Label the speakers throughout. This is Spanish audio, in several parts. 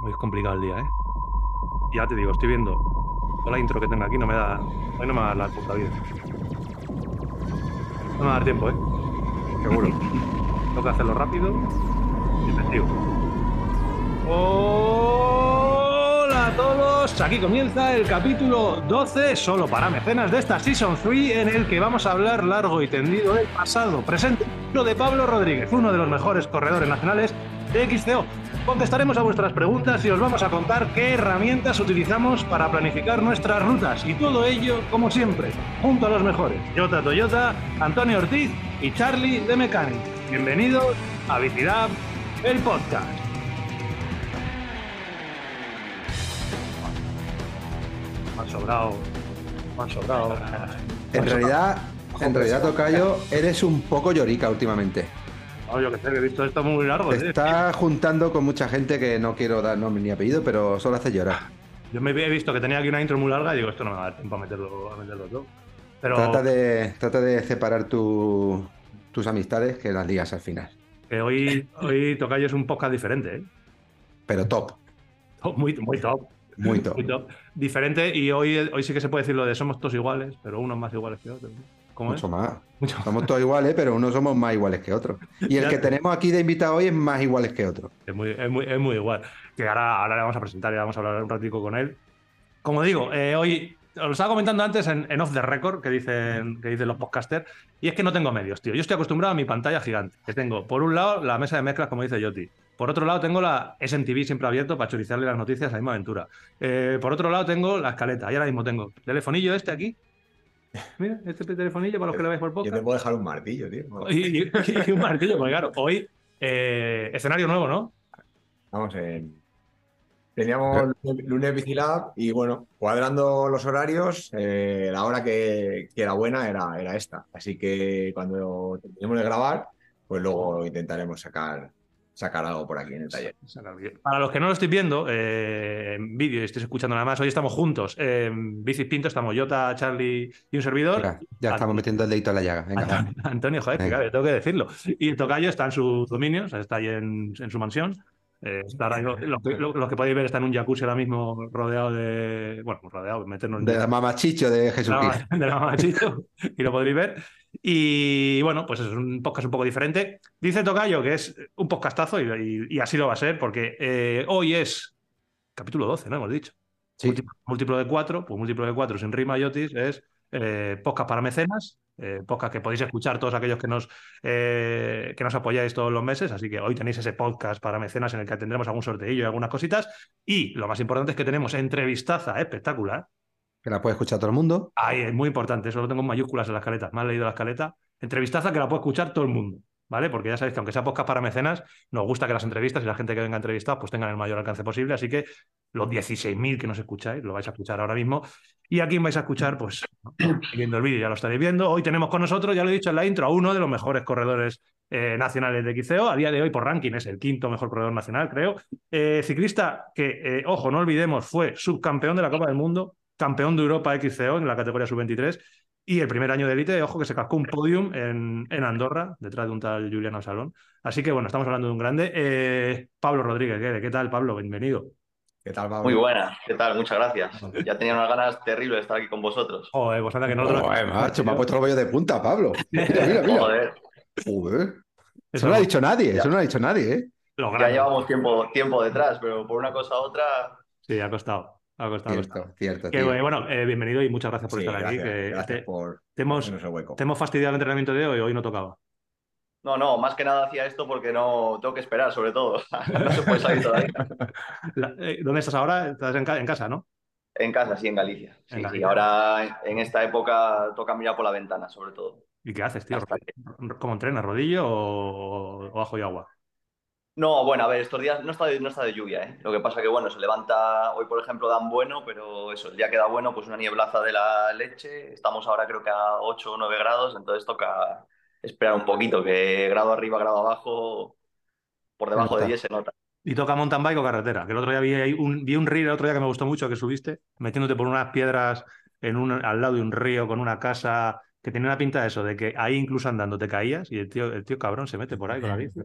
Speaker 1: Muy complicado el día, ¿eh? Ya te digo, estoy viendo toda la intro que tengo aquí, no me da. Hoy no me va a dar la puta vida. No me va a dar tiempo, ¿eh? Seguro. Tengo que hacerlo rápido y efectivo. Hola a todos, aquí comienza el capítulo 12, solo para mecenas de esta Season 3, en el que vamos a hablar largo y tendido del pasado, presente, lo de Pablo Rodríguez, uno de los mejores corredores nacionales de XCO. Contestaremos a vuestras preguntas y os vamos a contar qué herramientas utilizamos para planificar nuestras rutas y todo ello, como siempre, junto a los mejores, Jota Toyota, Antonio Ortiz y Charlie de Mechanic. Bienvenidos a Bicidab, el podcast. Me han sobrado, me han sobrado.
Speaker 2: En realidad, en realidad, Tocayo, eres un poco llorica últimamente.
Speaker 1: No, yo que sé, que he visto esto muy largo.
Speaker 2: Te
Speaker 1: ¿eh?
Speaker 2: estás juntando con mucha gente que no quiero dar nombre ni apellido, pero solo hace llorar.
Speaker 1: Yo me he visto que tenía aquí una intro muy larga y digo, esto no me va a dar tiempo a meterlo, a meterlo todo. Pero
Speaker 2: Trata, de, trata de separar tu- tus amistades que las ligas al final.
Speaker 1: que hoy, hoy Tocayo es un podcast diferente, ¿eh?
Speaker 2: Pero top,
Speaker 1: Top, Muy, muy top.
Speaker 2: muy top.
Speaker 1: Muy top. Diferente y hoy, hoy sí que se puede decir lo de somos todos iguales, pero unos más iguales que otros. ¿Cómo es?
Speaker 2: Mucho más.
Speaker 1: Mucho más.
Speaker 2: Somos todos iguales, pero unos somos más iguales que otros. Y el que
Speaker 1: te-
Speaker 2: tenemos aquí de invitado hoy es más iguales que otro.
Speaker 1: Es muy, es muy, es muy igual. Que ahora, ahora le vamos a presentar y vamos a hablar un ratico con él. Como digo, eh, hoy os lo estaba comentando antes en, en Off the Record, que dicen, que dicen los podcasters, y es que no tengo medios, tío. Yo estoy acostumbrado a mi pantalla gigante, que tengo, por un lado, la mesa de mezclas, como dice Yoti. Por otro lado, tengo la SNTV siempre abierto para chorizarle las noticias a misma aventura. Eh, por otro lado, tengo la escaleta. Y ahora mismo tengo el telefonillo este aquí. Mira, este telefonillo para los que lo veis por
Speaker 3: Yo
Speaker 1: podcast.
Speaker 3: te puedo dejar un martillo, tío.
Speaker 1: Y, y- y un martillo, porque claro, hoy eh, escenario nuevo, ¿no?
Speaker 3: Vamos, en... teníamos lunes Bicilab y bueno, cuadrando los horarios, eh, la hora que, que era buena era, era esta. Así que cuando terminemos de grabar, pues luego intentaremos sacar, sacar algo por aquí en el taller.
Speaker 1: Para los que no lo estéis viendo eh, en vídeo y estéis escuchando nada más, hoy estamos juntos. En Bicis Pinto estamos Jota, Charlie y un servidor.
Speaker 2: Venga, ya estamos metiendo el dedito en la llaga. Venga.
Speaker 1: Antonio, Antonio, joder,
Speaker 2: Venga.
Speaker 1: tengo que decirlo. Y el tocayo está en sus dominios, está ahí en, en su mansión. Eh, está ahora- lo, que- lo- lo que podéis ver está en un jacuzzi ahora mismo rodeado de. Bueno, rodeado, meternos en
Speaker 2: De la mamachicho de Jesucristo.
Speaker 1: de la mamachito, y lo podréis ver. Y bueno, pues es un podcast un poco diferente. Dice Tocayo que es un podcastazo y, y- y así lo va a ser, porque eh, hoy es capítulo 12, ¿no? Hemos dicho.
Speaker 2: Sí.
Speaker 1: Múltiplo, múltiplo de 4, pues múltiplo de 4 sin rima, Yotis, es eh, podcast para mecenas, eh, podcast que podéis escuchar todos aquellos que nos, eh, que nos apoyáis todos los meses, así que hoy tenéis ese podcast para mecenas en el que tendremos algún sorteillo y algunas cositas. Y lo más importante es que tenemos entrevistaza espectacular.
Speaker 2: Que la puede escuchar todo el mundo.
Speaker 1: Ahí es muy importante, eso lo tengo en mayúsculas en la escaleta. Me han leído la escaleta. Entrevistaza que la puede escuchar todo el mundo, ¿vale? Porque ya sabéis que aunque sea podcast para mecenas, nos gusta que las entrevistas y la gente que venga a entrevistar pues tengan el mayor alcance posible. Así que los 16.000 que nos escucháis, lo vais a escuchar ahora mismo. Y a quién vais a escuchar, pues viendo el vídeo ya lo estaréis viendo. Hoy tenemos con nosotros, ya lo he dicho en la intro, a uno de los mejores corredores eh, nacionales de XCO. A día de hoy, por ranking, es el quinto mejor corredor nacional, creo. Eh, ciclista que, eh, ojo, no olvidemos, fue subcampeón de la Copa del Mundo, campeón de Europa XCO en la categoría sub-23 y el primer año de élite, ojo, que se cascó un podium en, en Andorra, detrás de un tal Julián Absalón. Así que bueno, estamos hablando de un grande. Eh, Pablo Rodríguez, ¿qué, qué tal, Pablo? Bienvenido.
Speaker 3: ¿Qué tal, Pablo?
Speaker 4: Muy buena, ¿qué tal? Muchas gracias. Ya tenía unas ganas terribles de estar aquí con vosotros.
Speaker 1: Joder, pues anda que nosotros...
Speaker 2: Joder, macho, me ha puesto los bollos de punta, Pablo. Mira, mira, mira.
Speaker 4: Joder,
Speaker 2: Joder.
Speaker 1: Eso
Speaker 2: no lo ha dicho nadie,
Speaker 4: Ya.
Speaker 2: eso no lo ha dicho nadie, ¿eh?
Speaker 4: ya llevamos tiempo, tiempo detrás, pero por una cosa u otra,
Speaker 1: Sí, ha costado. Ha costado, ha costado.
Speaker 2: Cierto, cierto.
Speaker 1: Que, bueno, eh, bienvenido y muchas gracias por
Speaker 3: Sí,
Speaker 1: estar aquí.
Speaker 3: gracias,
Speaker 1: que
Speaker 3: gracias
Speaker 1: te,
Speaker 3: por
Speaker 1: te hemos,
Speaker 3: ponernos el hueco.
Speaker 1: te hemos fastidiado el entrenamiento de hoy, hoy no tocaba.
Speaker 4: no, no, más que nada hacía esto porque no tengo que esperar, sobre todo. No se puede salir todavía.
Speaker 1: La- eh, ¿Dónde estás ahora? Estás en, ca- en casa, ¿no?
Speaker 4: En casa, sí, en Galicia. Sí,
Speaker 1: En
Speaker 4: sí, ahora en esta época toca mirar por la ventana, sobre todo.
Speaker 1: ¿Y qué haces, tío?
Speaker 4: Hasta
Speaker 1: ¿Cómo entrenas? ¿Rodillo o, o ajo y agua?
Speaker 4: No, bueno, a ver, estos días no está de, no está de lluvia, ¿eh? Lo que pasa que, bueno, se levanta, hoy por ejemplo dan bueno, pero eso, el día que da bueno, pues una nieblaza de la leche, estamos ahora creo que a 8 o 9 grados, entonces toca esperar un poquito, que grado arriba, grado abajo, por debajo de
Speaker 2: nota.
Speaker 4: 10 se nota.
Speaker 1: Y toca mountain bike o carretera. Que el otro día vi, un, vi un reel el otro día que me gustó mucho que subiste, metiéndote por unas piedras en un, al lado de un río con una casa que tenía una pinta de eso, de que ahí incluso andando te caías y el tío, el tío cabrón se mete por ahí con la bici.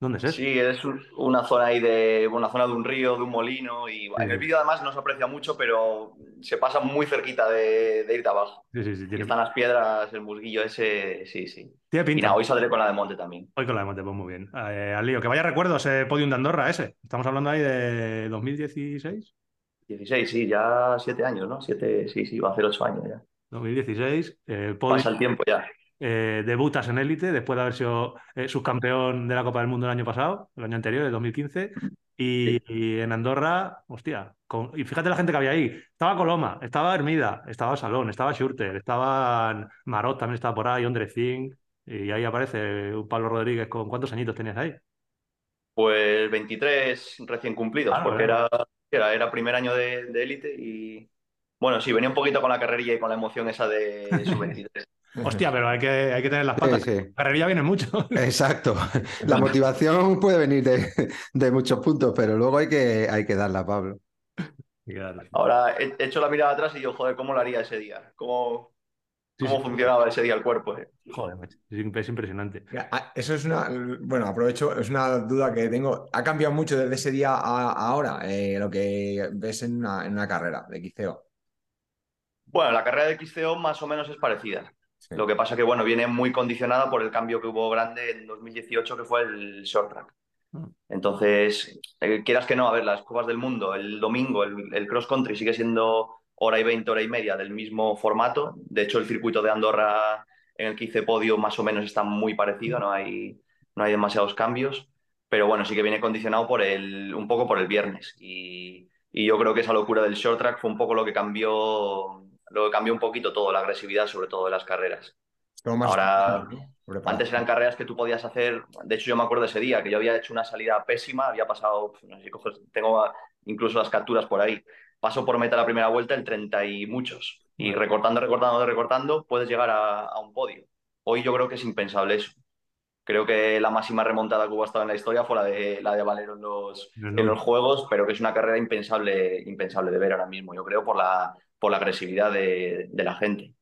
Speaker 1: ¿Dónde es eso?
Speaker 4: Sí, es un- una zona ahí de una zona de un río, de un molino y en el vídeo además no se aprecia mucho, pero se pasa muy cerquita de, de irte abajo.
Speaker 1: Sí, sí, sí.
Speaker 4: Y
Speaker 1: Tiene,
Speaker 4: están las piedras, el musguillo ese, sí, sí.
Speaker 1: tiene
Speaker 4: Y
Speaker 1: pinta.
Speaker 4: nada, hoy saldré con la de monte también.
Speaker 1: Hoy con la de Monte, pues muy bien. Eh, al lío. Que vaya recuerdo ese podium de Andorra ese. Estamos hablando ahí de 2016.
Speaker 4: 16, sí, ya siete años, ¿no? Siete, sí, sí, va a hacer ocho años ya.
Speaker 1: 2016. eh, podium,
Speaker 4: Pasa el tiempo ya.
Speaker 1: Eh, debutas en élite después de haber sido eh, subcampeón de la Copa del Mundo el año pasado, el año anterior, el 2015. Y,
Speaker 4: Sí.
Speaker 1: y en Andorra, hostia, con- y fíjate la gente que había ahí. Estaba Coloma, estaba Hermida, estaba Salón, estaba Schurter, estaban Marot también estaba por ahí, Ondre Zing, y ahí aparece un Pablo Rodríguez con ¿cuántos añitos tenías ahí?
Speaker 4: Pues 23 recién cumplidos,
Speaker 1: Ah,
Speaker 4: porque era, era, era primer año de de élite y bueno, sí, venía un poquito con la carrerilla y con la emoción esa de su 23.
Speaker 1: Hostia, pero hay que, hay que tener las
Speaker 2: Sí,
Speaker 1: patas.
Speaker 2: sí.
Speaker 1: Carrerilla viene mucho.
Speaker 2: Exacto. La motivación puede venir de, de muchos puntos, pero luego hay que, hay que darla, Pablo.
Speaker 1: Hay que darle.
Speaker 4: Ahora he he hecho la mirada atrás y yo, joder, ¿cómo lo haría ese día? ¿Cómo,
Speaker 1: Sí,
Speaker 4: cómo
Speaker 1: sí.
Speaker 4: funcionaba ese día el cuerpo? eh?
Speaker 1: Joder, macho, es imp- es impresionante.
Speaker 3: Ah, Eso es una, bueno, aprovecho, es una duda que tengo. ¿Ha cambiado mucho desde ese día a, a ahora eh, lo que ves en una, en una carrera de quiceo?
Speaker 4: Bueno, la carrera de XCO más o menos es parecida.
Speaker 3: Sí.
Speaker 4: Lo que pasa que, bueno, viene muy condicionada por el cambio que hubo grande en 2018, que fue el short track.
Speaker 1: Mm.
Speaker 4: Entonces, eh, quieras que no, a ver, las Copas del Mundo, el domingo, el, el cross country sigue siendo hora y 20, hora y media del mismo formato. De hecho, el circuito de Andorra en el que hice podio más o menos está muy parecido, no hay, no hay demasiados cambios. Pero bueno, sí que viene condicionado por el, un poco por el viernes. Y, y yo creo que esa locura del short track fue un poco lo que cambió, lo que cambió un poquito todo, la agresividad sobre todo de las carreras.
Speaker 3: Más
Speaker 4: Ahora. Antes eran carreras que tú podías hacer, de hecho yo me acuerdo ese día que yo había hecho una salida pésima, había pasado, no sé si coges, tengo incluso las capturas por ahí, paso por meta la primera vuelta el 30 y muchos, y recortando, recortando, recortando, puedes llegar a, a un podio. Hoy yo creo que es impensable eso. Creo que la máxima remontada que hubo hasta en la historia fue la de, la de Valero en los,
Speaker 1: No,
Speaker 4: en los Juegos, pero que es una carrera impensable, impensable de ver ahora mismo, yo creo, por la, por la agresividad de, de la gente.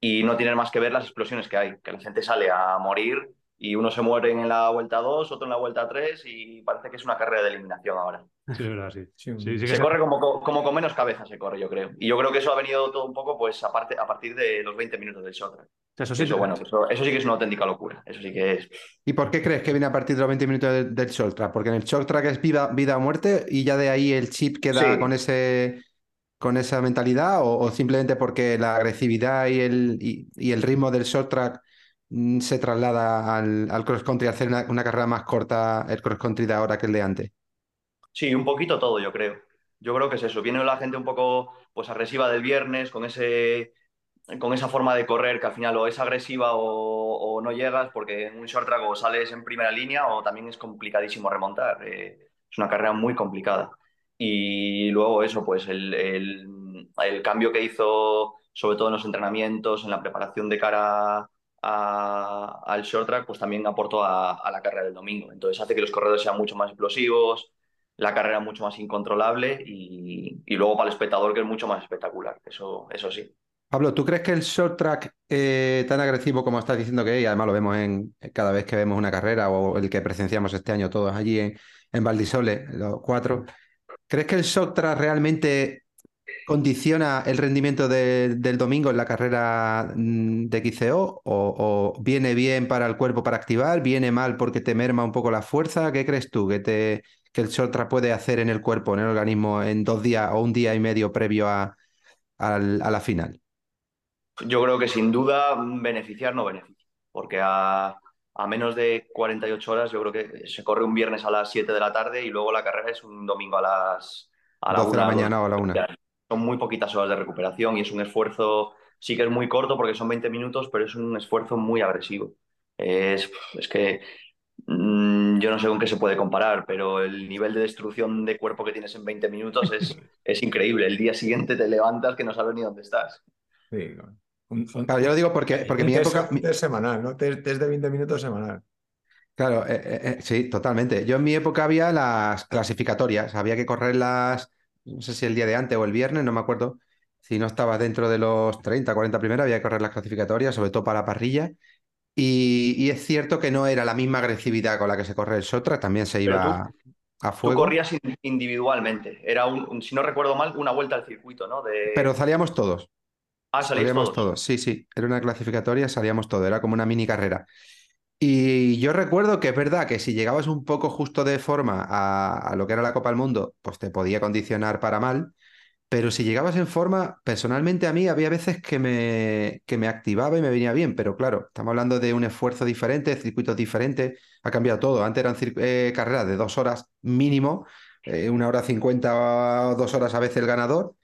Speaker 4: Y no tienen más que ver las explosiones que hay, que la gente sale a morir y uno se muere en la vuelta 2, otro en la vuelta 3 y parece que es una carrera de eliminación ahora.
Speaker 1: Sí, es verdad, sí.
Speaker 3: Sí,
Speaker 1: Sí,
Speaker 4: Se
Speaker 1: se-
Speaker 4: corre como, co- como con menos cabeza, se corre, yo creo. Y yo creo que eso ha venido todo un poco pues aparte, a partir de los 20 minutos del shot track.
Speaker 1: Eso sí,
Speaker 4: Eso, bueno, eso, eso sí que es una auténtica locura. Eso sí que es...
Speaker 2: ¿Y por qué crees que viene a partir de los 20 minutos del, del short track? Porque en el short track es vida, vida o muerte y ya de ahí el chip queda
Speaker 4: Sí.
Speaker 2: con ese con esa mentalidad o, simplemente porque la agresividad y el, y, el ritmo del short track mm, se traslada al, cross country, hacer una, carrera más corta el cross country de ahora que el de antes.
Speaker 4: Sí, un poquito todo, yo creo. Yo creo que es eso. Viene la gente un poco pues agresiva del viernes, con ese con esa forma de correr que al final o es agresiva o, o no llegas, porque en un short track o sales en primera línea o también es complicadísimo remontar. Eh, es una carrera muy complicada. Y luego eso, pues el, el- cambio que hizo, sobre todo en los entrenamientos, en la preparación de cara a- al short track, pues también aportó a, a la carrera del domingo. Entonces hace que los corredores sean mucho más explosivos, la carrera mucho más incontrolable y, y luego para el espectador que es mucho más espectacular. Eso, eso sí.
Speaker 2: Pablo, ¿tú crees que el short track eh, tan agresivo como estás diciendo que es, y además lo vemos en cada vez que vemos una carrera o el que presenciamos este año todos allí en, en Valdisole, los cuatro, ¿crees que el short track realmente condiciona el rendimiento de- del domingo en la carrera mm, de XCO? ¿O, viene bien para el cuerpo para activar? ¿Viene mal porque te merma un poco la fuerza? ¿Qué crees tú que, el short track puede hacer en el cuerpo, en el organismo, en dos días o un día y medio previo a, a la final?
Speaker 4: Yo creo que sin duda beneficiar no beneficia, porque a, a menos de 48 horas yo creo que se corre un viernes a las 7 de la tarde y luego la carrera es un domingo a las a la
Speaker 2: 12 de la mañana o a la una.
Speaker 4: Son muy poquitas horas de recuperación y es un esfuerzo, sí que es muy corto porque son 20 minutos, pero es un esfuerzo muy agresivo. Es, es que mm, yo no sé con qué se puede comparar, pero el nivel de destrucción de cuerpo que tienes en 20 minutos es, es increíble. El día siguiente te levantas que no sabes ni dónde estás.
Speaker 3: Sí, un- un-
Speaker 2: Claro, yo lo digo porque, porque mi
Speaker 3: test-
Speaker 2: época.
Speaker 3: test semanal, ¿no? Test, test de 20 minutos semanal.
Speaker 2: Claro, eh, eh, eh, sí, totalmente. Yo en mi época había las clasificatorias, había que correrlas, no sé si el día de antes o el viernes, no me acuerdo. Si no estaba dentro de los 30, 40 primeros, había que correr las clasificatorias, sobre todo para la parrilla. Y, y es cierto que no era la misma agresividad con la que se corre el Sotra, también se iba a
Speaker 4: Tú
Speaker 2: fuego.
Speaker 4: corrías in- individualmente. Era, un, un- si no recuerdo mal, una vuelta al circuito, ¿no? De...
Speaker 2: Pero salíamos todos.
Speaker 4: Ah,
Speaker 2: Salíamos
Speaker 4: todos.
Speaker 2: todos, sí, sí. Era una clasificatoria, salíamos todos, era como una mini carrera. Y yo recuerdo que es verdad que si llegabas un poco justo de forma a, a lo que era la Copa del Mundo, pues te podía condicionar para mal. Pero si llegabas en forma, personalmente a mí había veces que me, que me activaba y me venía bien. Pero claro, estamos hablando de un esfuerzo diferente, circuitos diferentes, ha cambiado todo. Antes eran eh, carreras de dos horas mínimo, eh, una hora cincuenta o dos horas a veces el ganador.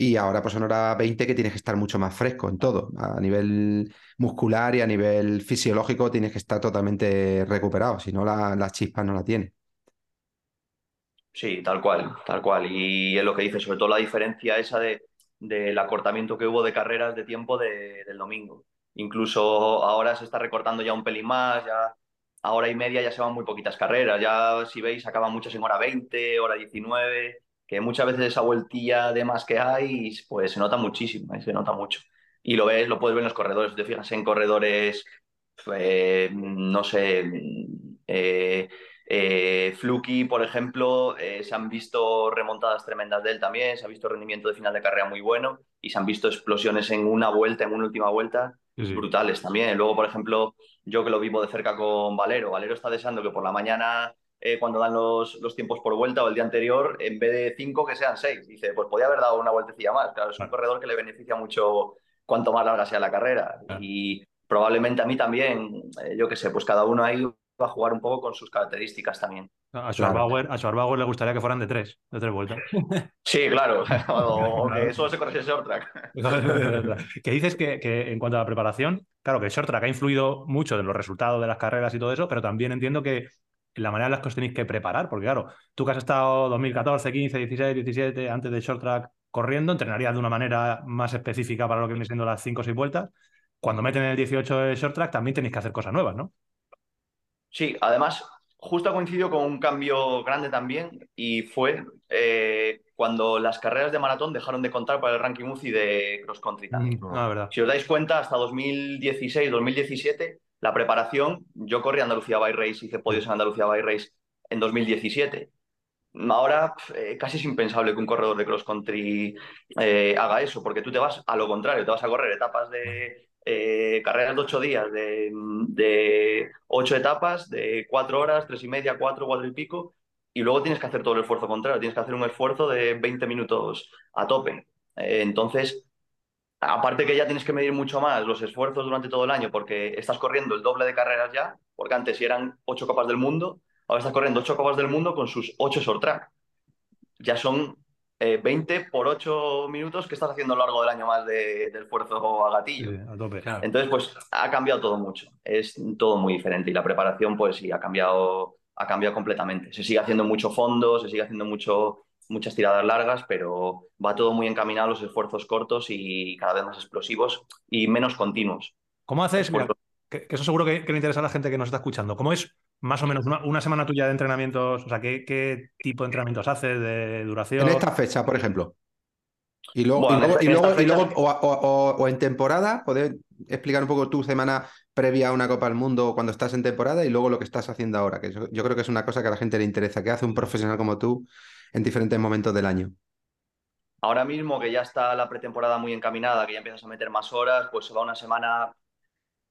Speaker 2: Y ahora pues son hora 20 que tienes que estar mucho más fresco en todo. A nivel muscular y a nivel fisiológico tienes que estar totalmente recuperado, si no la, la no la tienes.
Speaker 4: Sí, tal cual, tal cual. Y es lo que dice, sobre todo la diferencia esa de, del acortamiento que hubo de carreras de tiempo de- del domingo. Incluso ahora se está recortando ya un pelín más, ya a hora y media ya se van muy poquitas carreras. Ya si veis, acaban muchas en hora 20, hora 19, que muchas veces esa vueltilla de más que hay, pues se nota muchísimo, ¿eh? se nota mucho. Y lo ves, lo puedes ver en los corredores. Te fijas en corredores, eh, no sé, eh, eh, Fluky, por ejemplo, se han visto remontadas tremendas de él también, se ha visto rendimiento de final de carrera muy bueno y se han visto explosiones en una vuelta, en una última vuelta,
Speaker 1: sí.
Speaker 4: brutales también. Luego, por ejemplo, yo que lo vivo de cerca con Valero, Valero está deseando que por la mañana, eh, cuando dan los, los tiempos por vuelta o el día anterior, en vez de cinco, que sean seis. Dice, pues podía haber dado una vueltecilla más. Claro, es un corredor que le beneficia mucho cuanto más larga sea la carrera. Y probablemente a mí también, eh, yo qué sé, pues cada uno ahí va a jugar un poco con sus características también.
Speaker 1: A Schwarbauer, a Schwarbauer le gustaría que fueran de tres, de tres vueltas.
Speaker 4: Sí, claro, o, o que solo se corre short track.
Speaker 1: que dices que, que en cuanto a la preparación, claro que el short track ha influido mucho en los resultados de las carreras y todo eso, pero también entiendo que la manera en la que os tenéis que preparar, porque claro, tú que has estado 2014, 15, 16, 17, antes del short track corriendo, entrenarías de una manera más específica para lo que viene siendo las 5 o 6 vueltas. Cuando meten el 18 de short track, también tenéis que hacer cosas nuevas, ¿no?
Speaker 4: Sí, además, justo coincidió con un cambio grande también y fue eh, cuando las carreras de maratón dejaron de contar para el ranking UCI de cross country también.
Speaker 1: Mm, ah, verdad.
Speaker 4: Si os dais cuenta, hasta 2016, 2017, la preparación, yo corrí Andalucía Bike Race, hice podios en Andalucía Bike Race en 2017. Ahora eh, casi es impensable que un corredor de cross country eh, haga eso, porque tú te vas a lo contrario, te vas a correr etapas de eh, carreras de ocho días, de, de ocho etapas, de cuatro horas, tres y media, cuatro, cuatro y pico, y luego tienes que hacer todo el esfuerzo contrario, tienes que hacer un esfuerzo de 20 minutos a tope. Eh, entonces, Aparte que ya tienes que medir mucho más los esfuerzos durante todo el año porque estás corriendo el doble de carreras ya, porque antes si eran ocho copas del mundo, ahora estás corriendo ocho copas del mundo con sus ocho short track. Ya son eh, 20 por 8 minutos que estás haciendo a lo largo del año más de, de esfuerzo a gatillo.
Speaker 1: Sí, a tope.
Speaker 4: Entonces, pues ha cambiado todo mucho. Es todo muy diferente y la preparación, pues sí, ha cambiado, ha cambiado completamente. Se sigue haciendo mucho fondo, se sigue haciendo mucho, muchas tiradas largas, pero va todo muy encaminado a los esfuerzos cortos y cada vez más explosivos y menos continuos.
Speaker 1: ¿Cómo haces? Mira, que, que eso seguro que, que le interesa a la gente que nos está escuchando. ¿Cómo es más o menos una, una semana tuya de entrenamientos? O sea, ¿qué, qué tipo de entrenamientos haces? ¿De duración?
Speaker 2: En esta fecha, por ejemplo. Y luego,
Speaker 4: Bueno,
Speaker 2: y luego, y luego, y o, o- o- o en temporada, poder explicar un poco tu semana previa a una Copa del Mundo cuando estás en temporada y luego lo que estás haciendo ahora, que yo, yo creo que es una cosa que a la gente le interesa, que hace un profesional como tú en diferentes momentos del año.
Speaker 4: Ahora mismo que ya está la pretemporada muy encaminada, que ya empiezas a meter más horas, pues se va una semana,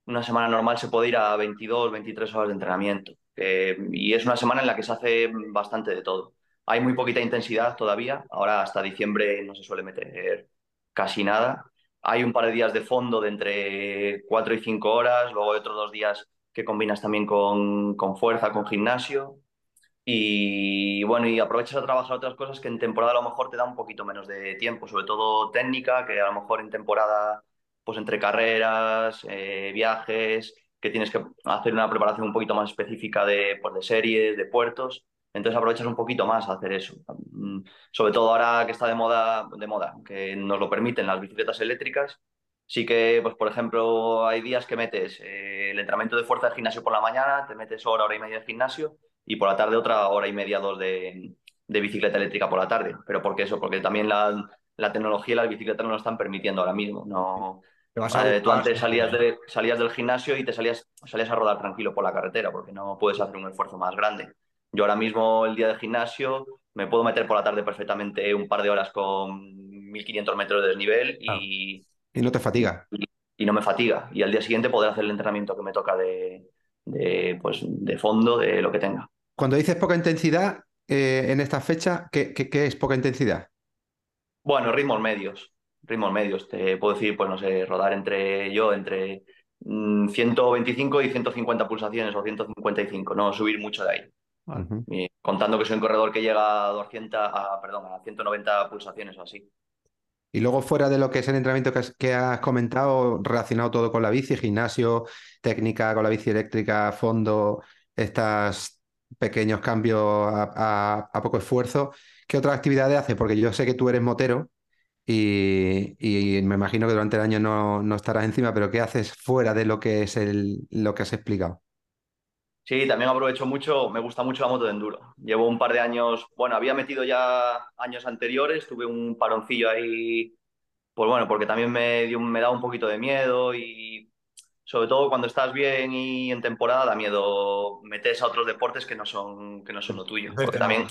Speaker 4: una semana normal se puede ir a 22, 23 horas de entrenamiento. Y es una semana en la que se hace bastante de todo. Hay muy poquita intensidad todavía, ahora hasta diciembre no se suele meter casi nada. Hay un par de días de fondo de entre 4 y 5 horas, luego hay otros dos días que combinas también con, con fuerza, con gimnasio. Y bueno, y aprovechas a trabajar otras cosas que en temporada a lo mejor te da un poquito menos de tiempo, sobre todo técnica, que a lo mejor en temporada, pues entre carreras, eh, viajes, que tienes que hacer una preparación un poquito más específica de, pues, de series, de puertos. Entonces aprovechas un poquito más a hacer eso. Mm, Sobre todo ahora que está de moda, de moda, que nos lo permiten las bicicletas eléctricas. Sí que, pues por ejemplo, hay días que metes eh, el entrenamiento de fuerza de gimnasio por la mañana, te metes hora, hora y media de gimnasio y por la tarde otra hora y media, dos de, de bicicleta eléctrica por la tarde. ¿Pero por qué eso? Porque también la, la tecnología y las bicicletas no lo están permitiendo ahora mismo. No,
Speaker 3: vas a
Speaker 4: tú antes salías, de- salías del gimnasio y te salías, salías a rodar tranquilo por la carretera porque no puedes hacer un esfuerzo más grande. Yo ahora mismo, el día del gimnasio, me puedo meter por la tarde perfectamente un par de horas con 1500 metros de desnivel y,
Speaker 2: Y no te fatiga.
Speaker 4: y no me fatiga. Y al día siguiente poder hacer el entrenamiento que me toca de, de, pues, de fondo, de lo que tenga.
Speaker 2: Cuando dices poca intensidad, eh, en esta fecha, ¿qué, qué- qué es poca intensidad?
Speaker 4: Bueno, ritmos medios. Ritmos medios. Te puedo decir, pues no sé, rodar entre yo, entre mm, 125 y 150 pulsaciones o 155, no subir mucho de ahí. Y contando que soy un corredor que llega a 200, a, perdón, a 190 pulsaciones o así.
Speaker 2: Y luego fuera de lo que es el entrenamiento que has, que has comentado, relacionado todo con la bici, gimnasio, técnica con la bici eléctrica, fondo, estos pequeños cambios a, poco esfuerzo, ¿qué otras actividades haces? Porque yo sé que tú eres motero y, me imagino que durante el año no, no estarás encima, pero ¿qué haces fuera de lo que es el, lo que has explicado?
Speaker 4: Sí, también aprovecho mucho, me gusta mucho la moto de enduro. Llevo un par de años, bueno, había metido ya años anteriores, tuve un paroncillo ahí, pues bueno, porque también me, dio, me da un poquito de miedo y sobre todo cuando estás bien y en temporada da miedo meterse a otros deportes que no son, que no son lo tuyo. Porque también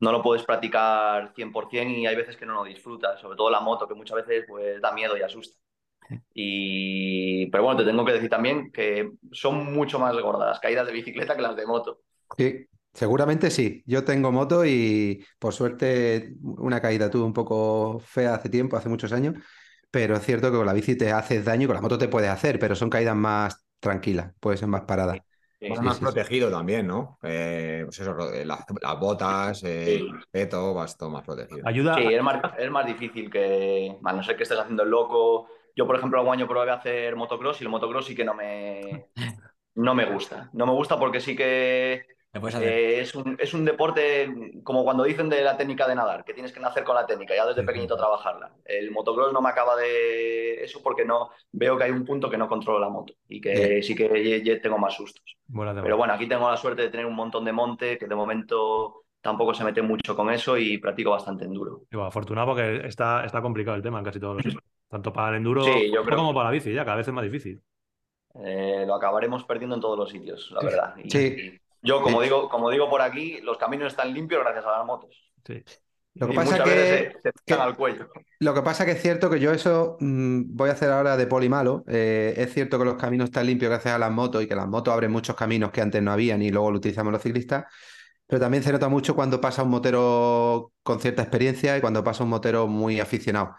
Speaker 4: no lo puedes practicar 100% y hay veces que no lo disfrutas, sobre todo la moto, que muchas veces pues da miedo y asusta. Y, pero bueno, te tengo que decir también que son mucho más gordas las caídas de bicicleta que las de moto.
Speaker 2: Sí, seguramente sí. Yo tengo moto y por suerte una caída tuve un poco fea hace tiempo, hace muchos años, pero es cierto que con la bici te haces daño y con la moto te puedes hacer, pero son caídas más tranquilas, puede ser más paradas.
Speaker 4: Sí,
Speaker 2: sí,
Speaker 3: más
Speaker 2: sí, sí.
Speaker 3: protegido también, ¿no? Eh, pues eso, las, las botas, eh,
Speaker 4: Sí.
Speaker 3: el peto, vas todo más protegido.
Speaker 1: Ayuda.
Speaker 4: Sí, es más, es más difícil que, a no ser que estés haciendo el loco. Yo, por ejemplo, algún año probé a hacer motocross y el motocross sí que no me, no me gusta. No me gusta porque sí que
Speaker 5: puedes.
Speaker 4: Eh, es, un, es un deporte como cuando dicen de la técnica de nadar, que tienes que nacer con la técnica, ya desde
Speaker 5: Sí,
Speaker 4: pequeñito trabajarla. El motocross no me acaba de eso porque no veo que hay un punto que no controlo la moto y que sí que ye- ye- tengo más sustos. Pero bueno, aquí tengo la suerte de tener un montón de monte que de momento tampoco se mete mucho con eso y practico bastante enduro.
Speaker 1: Digo, afortunado porque está, está complicado el tema en casi todos los sitios. Tanto para el enduro
Speaker 4: Sí, yo creo-
Speaker 1: como para la bici, ya cada vez es más difícil.
Speaker 4: Eh, lo acabaremos perdiendo en todos los sitios, la verdad. Y-
Speaker 2: Sí.
Speaker 4: Yo, como digo, como digo por aquí, los caminos están limpios gracias a las motos.
Speaker 1: Sí.
Speaker 2: Lo que
Speaker 4: y
Speaker 2: pasa que-
Speaker 4: se, se
Speaker 2: que-
Speaker 4: al cuello.
Speaker 2: Lo que pasa que es cierto que yo eso mm, voy a hacer ahora de poli malo. Eh, es cierto que los caminos están limpios gracias a las motos y que las motos abren muchos caminos que antes no habían y luego lo utilizamos los ciclistas. Pero también se nota mucho cuando pasa un motero con cierta experiencia y cuando pasa un motero muy aficionado.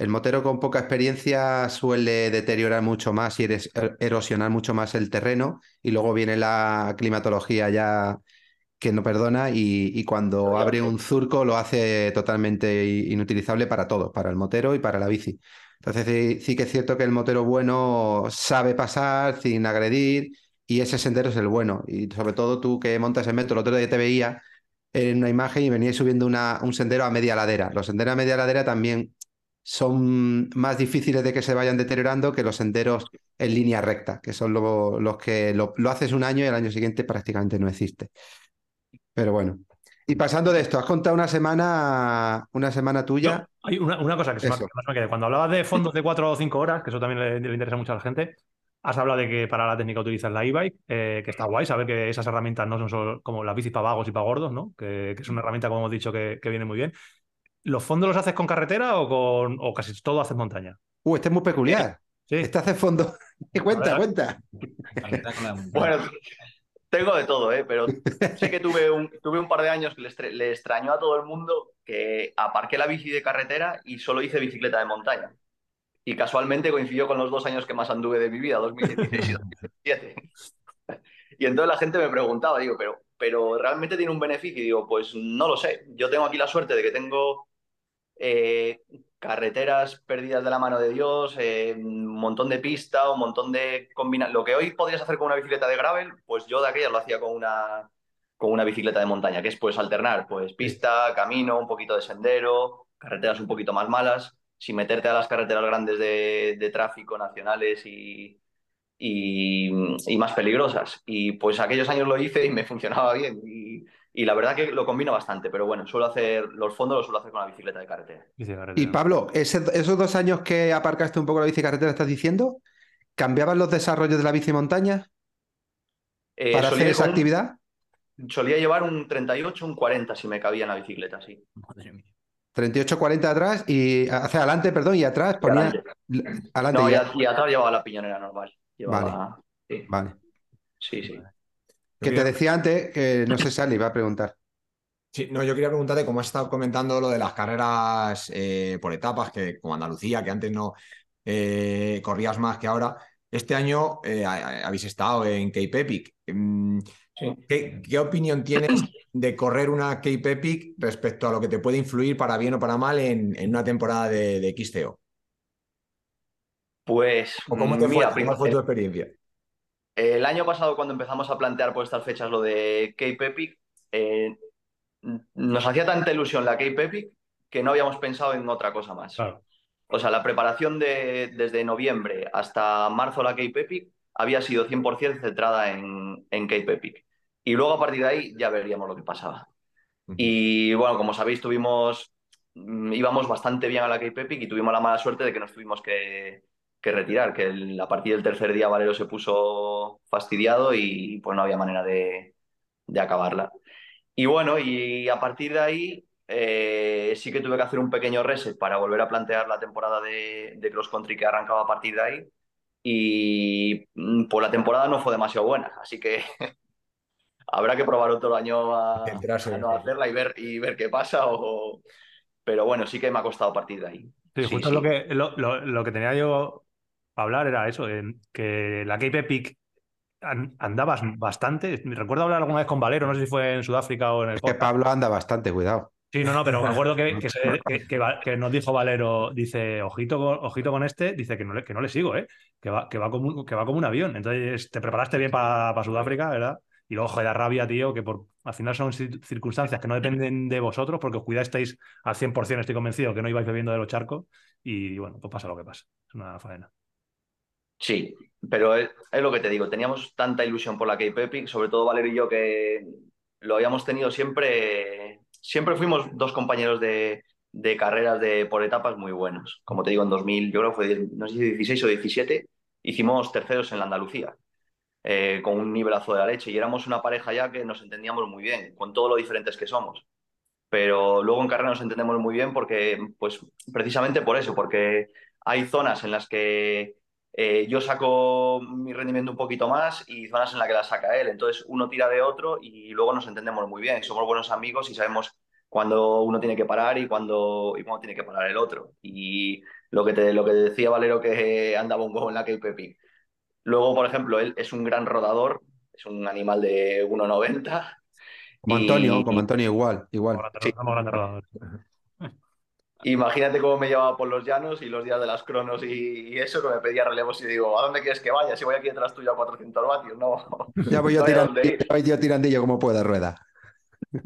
Speaker 2: El motero con poca experiencia suele deteriorar mucho más y er- erosionar mucho más el terreno y luego viene la climatología ya que no perdona y, y cuando abre un surco lo hace totalmente inutilizable para todos, para el motero y para la bici. Entonces sí, sí que es cierto que el motero bueno sabe pasar sin agredir y ese sendero es el bueno. Y sobre todo tú que montas en metro, el otro día te veía en una imagen y venías subiendo una- un sendero a media ladera. Los senderos a media ladera también son más difíciles de que se vayan deteriorando que los senderos en línea recta, que son lo- los que lo, lo haces un año y el año siguiente prácticamente no existe. Pero bueno. Y pasando de esto, has contado una semana, una semana tuya.
Speaker 1: No, hay una, una cosa que se me, me quedó. Cuando hablabas de fondos de 4 o 5 horas, que eso también le, le interesa mucho a la gente, has hablado de que para la técnica utilizas la e-bike, eh, que está guay saber que esas herramientas no son solo como las bicis para vagos y para gordos, ¿no? Que, que es una herramienta, como hemos dicho, que, que viene muy bien. ¿Los fondos los haces con carretera o, con, o casi todo haces montaña?
Speaker 2: Uh, este es muy peculiar.
Speaker 1: Sí.
Speaker 2: Este hace fondo. cuenta, cuenta.
Speaker 4: Bueno, tengo de todo, ¿eh? pero sé que tuve un, tuve un par de años que le, estre- le extrañó a todo el mundo que aparqué la bici de carretera y solo hice bicicleta de montaña. Y casualmente coincidió con los dos años que más anduve de mi vida, 2016 y 2017. Y entonces la gente me preguntaba, digo, pero, pero ¿realmente tiene un beneficio? Y digo, pues no lo sé. Yo tengo aquí la suerte de que tengo eh, carreteras perdidas de la mano de Dios, eh, un montón de pista, un montón de combinaciones. Lo que hoy podrías hacer con una bicicleta de gravel, pues yo de aquellas lo hacía con una, con una bicicleta de montaña, que es pues alternar, pues pista, camino, un poquito de sendero, carreteras un poquito más malas, sin meterte a las carreteras grandes de, de tráfico nacionales y, y, y más peligrosas. Y pues aquellos años lo hice y me funcionaba bien. Y la verdad que lo combino bastante, pero bueno, suelo hacer los fondos los suelo hacer con la bicicleta de carretera.
Speaker 2: Y. Pablo, ese- esos dos años que aparcaste un poco la bici carretera, estás diciendo, ¿cambiaban los desarrollos de la bici montaña
Speaker 4: Eh,
Speaker 2: para hacer esa
Speaker 4: un-
Speaker 2: actividad?
Speaker 4: Solía llevar un 38, un 40 si me cabía en la bicicleta, sí.
Speaker 5: Madre mía.
Speaker 2: 38, 40 atrás y hacia adelante, perdón, y atrás
Speaker 4: Y
Speaker 2: ponía.
Speaker 4: adelante.
Speaker 2: Adelante,
Speaker 4: No, y, atrás llevaba la piñonera normal. Llevaba... Sí,
Speaker 2: Vale.
Speaker 4: sí, sí.
Speaker 2: Que te decía antes que no sé si le iba a preguntar.
Speaker 3: Sí, no, yo quería preguntarte, como has estado comentando lo de las carreras eh, por etapas, que como Andalucía, que antes no eh, corrías más que ahora, este año eh, ha- ha- habéis estado en Cape Epic. Mm. ¿Qué, qué opinión tienes de correr una Cape Epic respecto a lo que te puede influir para bien o para mal en, en una temporada de, de XTO?
Speaker 4: Pues,
Speaker 3: ¿O cómo te
Speaker 4: mira,
Speaker 3: fue, ¿Cuál fue tu experiencia?
Speaker 4: El año pasado, cuando empezamos a plantear por estas fechas lo de Cape Epic, eh, nos hacía tanta ilusión la Cape Epic que no habíamos pensado en otra cosa más.
Speaker 1: Claro.
Speaker 4: O sea, la preparación de, desde noviembre hasta marzo la Cape Epic había sido 100% centrada en, en Cape Epic. Y luego a partir de ahí ya veríamos lo que pasaba. Y bueno, como sabéis, tuvimos, mm, íbamos bastante bien a la Cape Epic y tuvimos la mala suerte de que nos tuvimos que, que retirar, que el- a partir del tercer día Valero se puso fastidiado y pues no había manera de, de acabarla. Y bueno, y a partir de ahí eh, sí que tuve que hacer un pequeño reset para volver a plantear la temporada de, de cross country que arrancaba a partir de ahí. Y mm, pues la temporada no fue demasiado buena, así que habrá que probar otro año a, a no hacerla y ver, y ver qué pasa. O... Pero bueno, sí que me ha costado a partir de ahí.
Speaker 1: Sí,
Speaker 4: Sí,
Speaker 1: justo
Speaker 4: sí.
Speaker 1: Lo, que, lo, lo- lo que tenía yo hablar era eso, en que la Cape Epic an- andabas bastante. Recuerdo hablar alguna vez con Valero, no sé si fue en Sudáfrica o en el
Speaker 2: Es que. Pablo anda bastante, cuidado.
Speaker 1: Sí, no, no, pero me acuerdo que, que, se- que- que Va- que nos dijo Valero, dice, ojito con, ojito con este, dice que no le, que no le sigo, ¿eh? Que va, que va como un, que va como un avión. Entonces, te preparaste bien para Sudáfrica, ¿verdad? Y luego, joder, rabia, tío, que por, al final son cir- circunstancias que no dependen de vosotros, porque os cuidasteis al 100%, estoy convencido, que no ibais bebiendo de los charcos. Y bueno, pues pasa lo que pasa. Es una faena.
Speaker 4: Sí, pero es, lo que te digo, teníamos tanta ilusión por la Cape Epic, sobre todo Valero y yo, que lo habíamos tenido siempre, siempre fuimos dos compañeros de, carreras de, por etapas muy buenos. Como te digo, en 2000, yo creo que fue, no sé si 16 o 17, hicimos terceros en la Andalucía, eh, con un nivelazo de la leche, y éramos una pareja ya que nos entendíamos muy bien, con todo lo diferentes que somos. Pero luego en carrera nos entendemos muy bien porque, pues, precisamente por eso, porque hay zonas en las que eh, yo saco mi rendimiento un poquito más y zonas en las que la saca él. Entonces uno tira de otro y luego nos entendemos muy bien. Somos buenos amigos y sabemos cuándo uno tiene que parar y cuándo, y cuándo tiene que parar el otro. Y lo que, te, lo que decía Valero que andaba un poco en la Cape Epic. Luego, por ejemplo, él es un gran rodador, es un animal de 1,90.
Speaker 2: Como
Speaker 4: Y-
Speaker 2: Antonio, como Antonio igual, igual.
Speaker 4: Sí.
Speaker 1: somos grandes rodadores.
Speaker 4: Imagínate cómo me llevaba por los llanos y los días de las cronos y, y eso, que me pedía relevos y digo, ¿a dónde quieres que vaya? Si voy aquí detrás tuyo a 400 vatios, no.
Speaker 2: Ya voy yo
Speaker 4: ir.
Speaker 2: voy yo tirandillo como pueda rueda.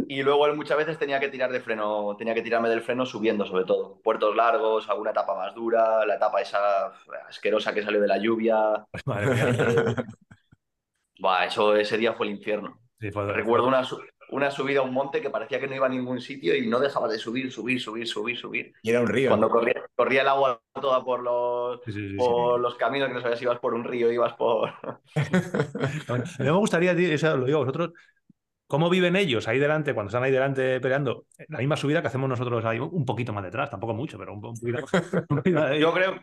Speaker 4: Y luego él muchas veces tenía que tirar de freno, tenía que tirarme del freno subiendo sobre todo. Puertos largos, alguna etapa más dura, la etapa esa asquerosa que salió de la lluvia.
Speaker 1: Madre mía.
Speaker 4: Buah, eso ese día fue el infierno.
Speaker 1: Sí, fue-
Speaker 4: Recuerdo una, una subida a un monte que parecía que no iba a ningún sitio y no dejaba de subir, subir, subir, subir, subir.
Speaker 3: Y era un río.
Speaker 4: Cuando corría, corría el agua toda por los,
Speaker 1: Sí, sí, sí, sí.
Speaker 4: por los caminos que no sabías si ibas por un río, ibas por...
Speaker 1: A mí me gustaría, eso lo digo a vosotros, ¿cómo viven ellos ahí delante, cuando están ahí delante peleando? La misma subida que hacemos nosotros ahí, un poquito más detrás, tampoco mucho, pero un, poquito, ahí.
Speaker 4: Yo creo,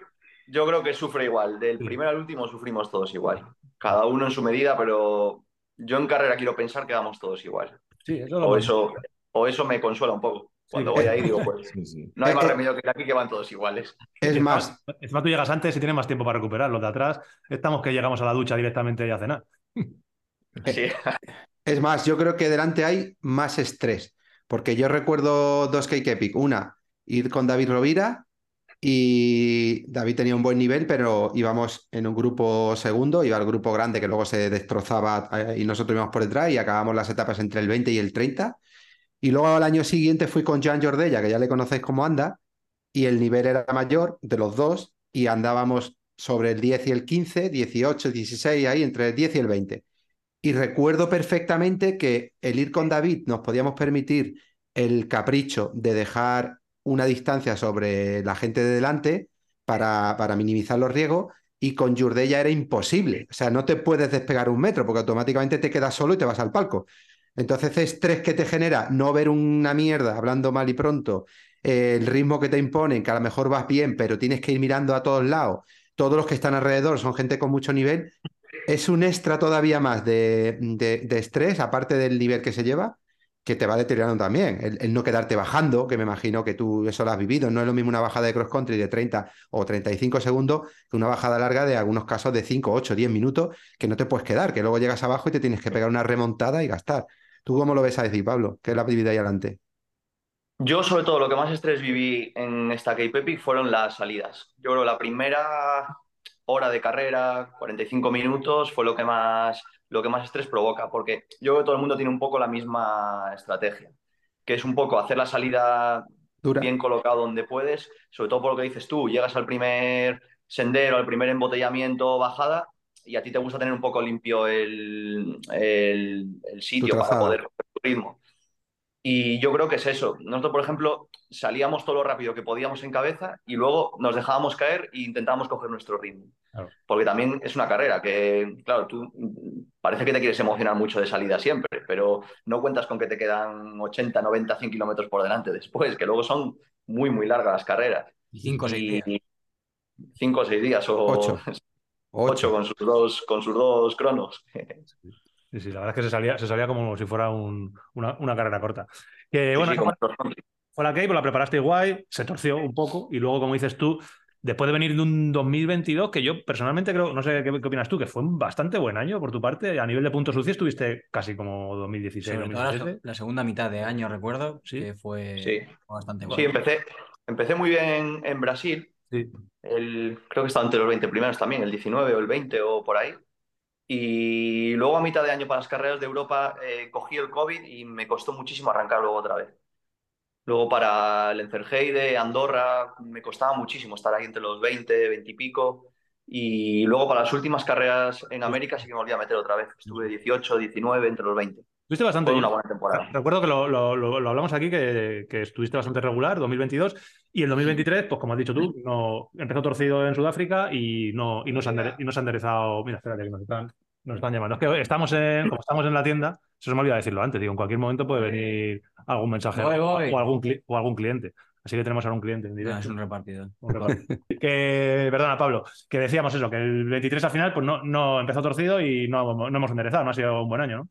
Speaker 4: yo creo que sufre igual. Del
Speaker 1: Sí.
Speaker 4: primero al último sufrimos todos igual. Cada uno en su medida, pero yo en carrera quiero pensar que vamos todos igual.
Speaker 1: Sí, eso lo
Speaker 4: O eso, o eso me consuela un poco. Cuando
Speaker 1: Sí.
Speaker 4: voy ahí digo, pues
Speaker 3: Sí, sí.
Speaker 4: no hay
Speaker 2: Eh,
Speaker 4: más
Speaker 2: eh.
Speaker 4: remedio que ir aquí que van todos iguales.
Speaker 2: Es más,
Speaker 1: Encima tú llegas antes y tienes más tiempo para recuperar. Los de atrás estamos que llegamos a la ducha directamente y a cenar.
Speaker 4: Sí.
Speaker 2: Es más, yo creo que delante hay más estrés, porque yo recuerdo dos Cake Epic. Una, ir con David Rovira y David tenía un buen nivel, pero íbamos en un grupo segundo, iba el grupo grande que luego se destrozaba eh, y nosotros íbamos por detrás y acabamos las etapas entre el 20 y el 30. Y luego al año siguiente fui con Joan Jordella, que ya le conocéis cómo anda, y el nivel era mayor de los dos y andábamos sobre el 10 y el 15, 18, 16, ahí entre el 10 y el 20. Y recuerdo perfectamente que el ir con David nos podíamos permitir el capricho de dejar una distancia sobre la gente de delante para, para minimizar los riesgos y con Jurdella era imposible. O sea, no te puedes despegar un metro porque automáticamente te quedas solo y te vas al palco. Entonces, estrés que te genera no ver una mierda, hablando mal y pronto, eh, el ritmo que te imponen, que a lo mejor vas bien, pero tienes que ir mirando a todos lados, todos los que están alrededor son gente con mucho nivel, es un extra todavía más de, de, de estrés, aparte del nivel que se lleva, que te va deteriorando también. El, el, no quedarte bajando, que me imagino que tú eso lo has vivido. No es lo mismo una bajada de cross country de 30 o 35 segundos que una bajada larga de algunos casos de 5, 8, 10 minutos que no te puedes quedar, que luego llegas abajo y te tienes que pegar una remontada y gastar. ¿Tú cómo lo ves a decir, Pablo? ¿Qué es la actividad ahí adelante?
Speaker 4: Yo, sobre todo, lo que más estrés viví en esta Cape Epic fueron las salidas. Yo creo que la primera hora de carrera, 45 minutos, fue lo que más, lo que más estrés provoca, porque yo creo que todo el mundo tiene un poco la misma estrategia, que es un poco hacer la salida Dura. bien colocado donde puedes, sobre todo por lo que dices tú, llegas al primer sendero, al primer embotellamiento, bajada, y a ti te gusta tener un poco limpio el, el, el sitio para poder tu ritmo. Y yo creo que es eso. Nosotros, por ejemplo, salíamos todo lo rápido que podíamos en cabeza y luego nos dejábamos caer e intentábamos coger nuestro ritmo. Claro. Porque también es una carrera que, claro, tú parece que te quieres emocionar mucho de salida siempre, pero no cuentas con que te quedan 80, 90, 100 kilómetros por delante después, que luego son muy, muy largas las carreras.
Speaker 5: Y cinco o seis días.
Speaker 4: Cinco o seis días o
Speaker 2: ocho.
Speaker 4: ocho. ocho con, sus dos, con sus dos cronos.
Speaker 1: Sí, sí, la verdad es que se salía, se salía como si fuera un, una, una, carrera corta. Que bueno, sí, sí, fue la que la preparaste guay, se torció un poco y luego, como dices tú, después de venir de un 2022 que yo personalmente creo, no sé qué, qué opinas tú, que fue un bastante buen año por tu parte. A nivel de puntos sucios estuviste casi como 2016,
Speaker 5: Sobre
Speaker 1: 2017.
Speaker 5: La, la, segunda mitad de año, recuerdo,
Speaker 1: sí.
Speaker 5: que fue,
Speaker 4: sí.
Speaker 5: fue bastante
Speaker 4: bueno. Sí, empecé, empecé muy bien en Brasil.
Speaker 1: Sí.
Speaker 4: El, creo que estaba entre los 20 primeros también, el 19 o el 20 o por ahí. Y luego a mitad de año para las carreras de Europa eh, cogí el COVID y me costó muchísimo arrancar luego otra vez. Luego para el Encerheide, Andorra, me costaba muchísimo estar ahí entre los 20, 20 y pico. Y luego para las últimas carreras en América sí que me volví a meter otra vez. Estuve 18, 19, entre los 20.
Speaker 1: Estuviste bastante
Speaker 4: Fue una buena temporada.
Speaker 1: Recuerdo que lo, lo, lo, lo hablamos aquí, que, que, estuviste bastante regular, 2022. Y el 2023, pues como has dicho tú, no, empezó torcido en Sudáfrica y no, y no, se, ha y no se ha enderezado. Mira, espérate que nos están, nos están llamando. Es que estamos en, como estamos en la tienda, eso se me olvidó decirlo antes, digo, en cualquier momento puede venir algún mensaje
Speaker 5: voy, voy.
Speaker 1: O, algún, o algún cliente. Así que tenemos ahora un cliente en directo.
Speaker 5: No, es un repartidor.
Speaker 1: Un repartidor. que, perdona, Pablo, que decíamos eso, que el 23 al final pues no, no empezó torcido y no, no hemos enderezado, no ha sido un buen año, ¿no?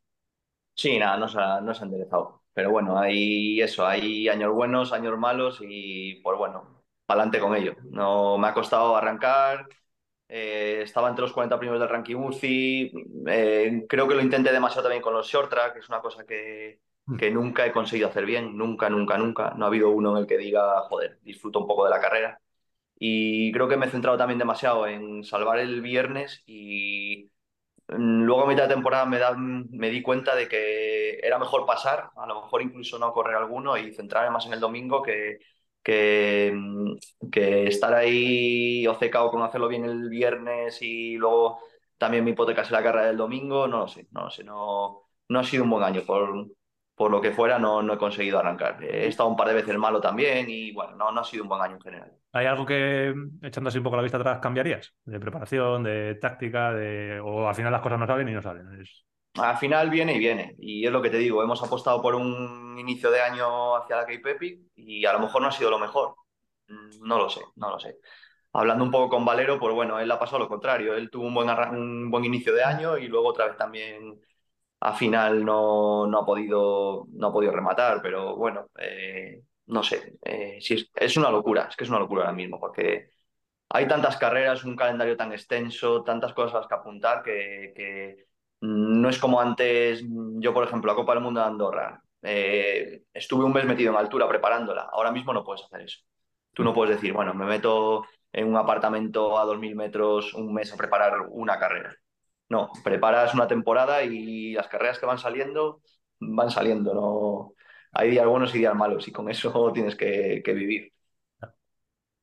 Speaker 4: Sí, nada, no se ha, no se ha enderezado. Pero bueno, hay eso, hay años buenos, años malos y pues bueno, adelante con ello. No me ha costado arrancar, eh, estaba entre los 40 primeros del ranking UCI, eh, creo que lo intenté demasiado también con los short track, que es una cosa que, que nunca he conseguido hacer bien, nunca, nunca, nunca. No ha habido uno en el que diga, joder, disfruto un poco de la carrera. Y creo que me he centrado también demasiado en salvar el viernes y mm, luego a mitad de temporada me, da, me di cuenta de que era mejor pasar, a lo mejor incluso no correr alguno y centrarme más en el domingo que, que, que estar ahí obcecado con hacerlo bien el viernes y luego también me hipotecase la carrera del domingo, no lo sé, no lo sé, no, no ha sido un buen año por, por lo que fuera, no, no, he conseguido arrancar. He estado un par de veces malo también y bueno, no, no ha sido un buen año en general.
Speaker 1: ¿Hay algo que, echando así un poco la vista atrás, cambiarías? ¿De preparación, de táctica, de... o al final las cosas no salen y no salen? Es...
Speaker 4: Al final viene y viene. Y es lo que te digo, hemos apostado por un inicio de año hacia la Cape Epic y a lo mejor no ha sido lo mejor. No lo sé, no lo sé. Hablando un poco con Valero, pues bueno, él ha pasado lo contrario. Él tuvo un buen, un buen inicio de año y luego otra vez también a final no, no, ha, podido, no ha podido rematar, pero bueno, eh, no sé, eh, si es, es, una locura, es que es una locura ahora mismo, porque hay tantas carreras, un calendario tan extenso, tantas cosas a las que apuntar que, que no es como antes, yo por ejemplo, la Copa del Mundo de Andorra, eh, estuve un mes metido en altura preparándola, ahora mismo no puedes hacer eso. Tú no puedes decir, bueno, me meto en un apartamento a 2.000 metros un mes a preparar una carrera. No, preparas una temporada y las carreras que van saliendo, van saliendo. No... Hay días buenos y días malos y con eso tienes que, que vivir.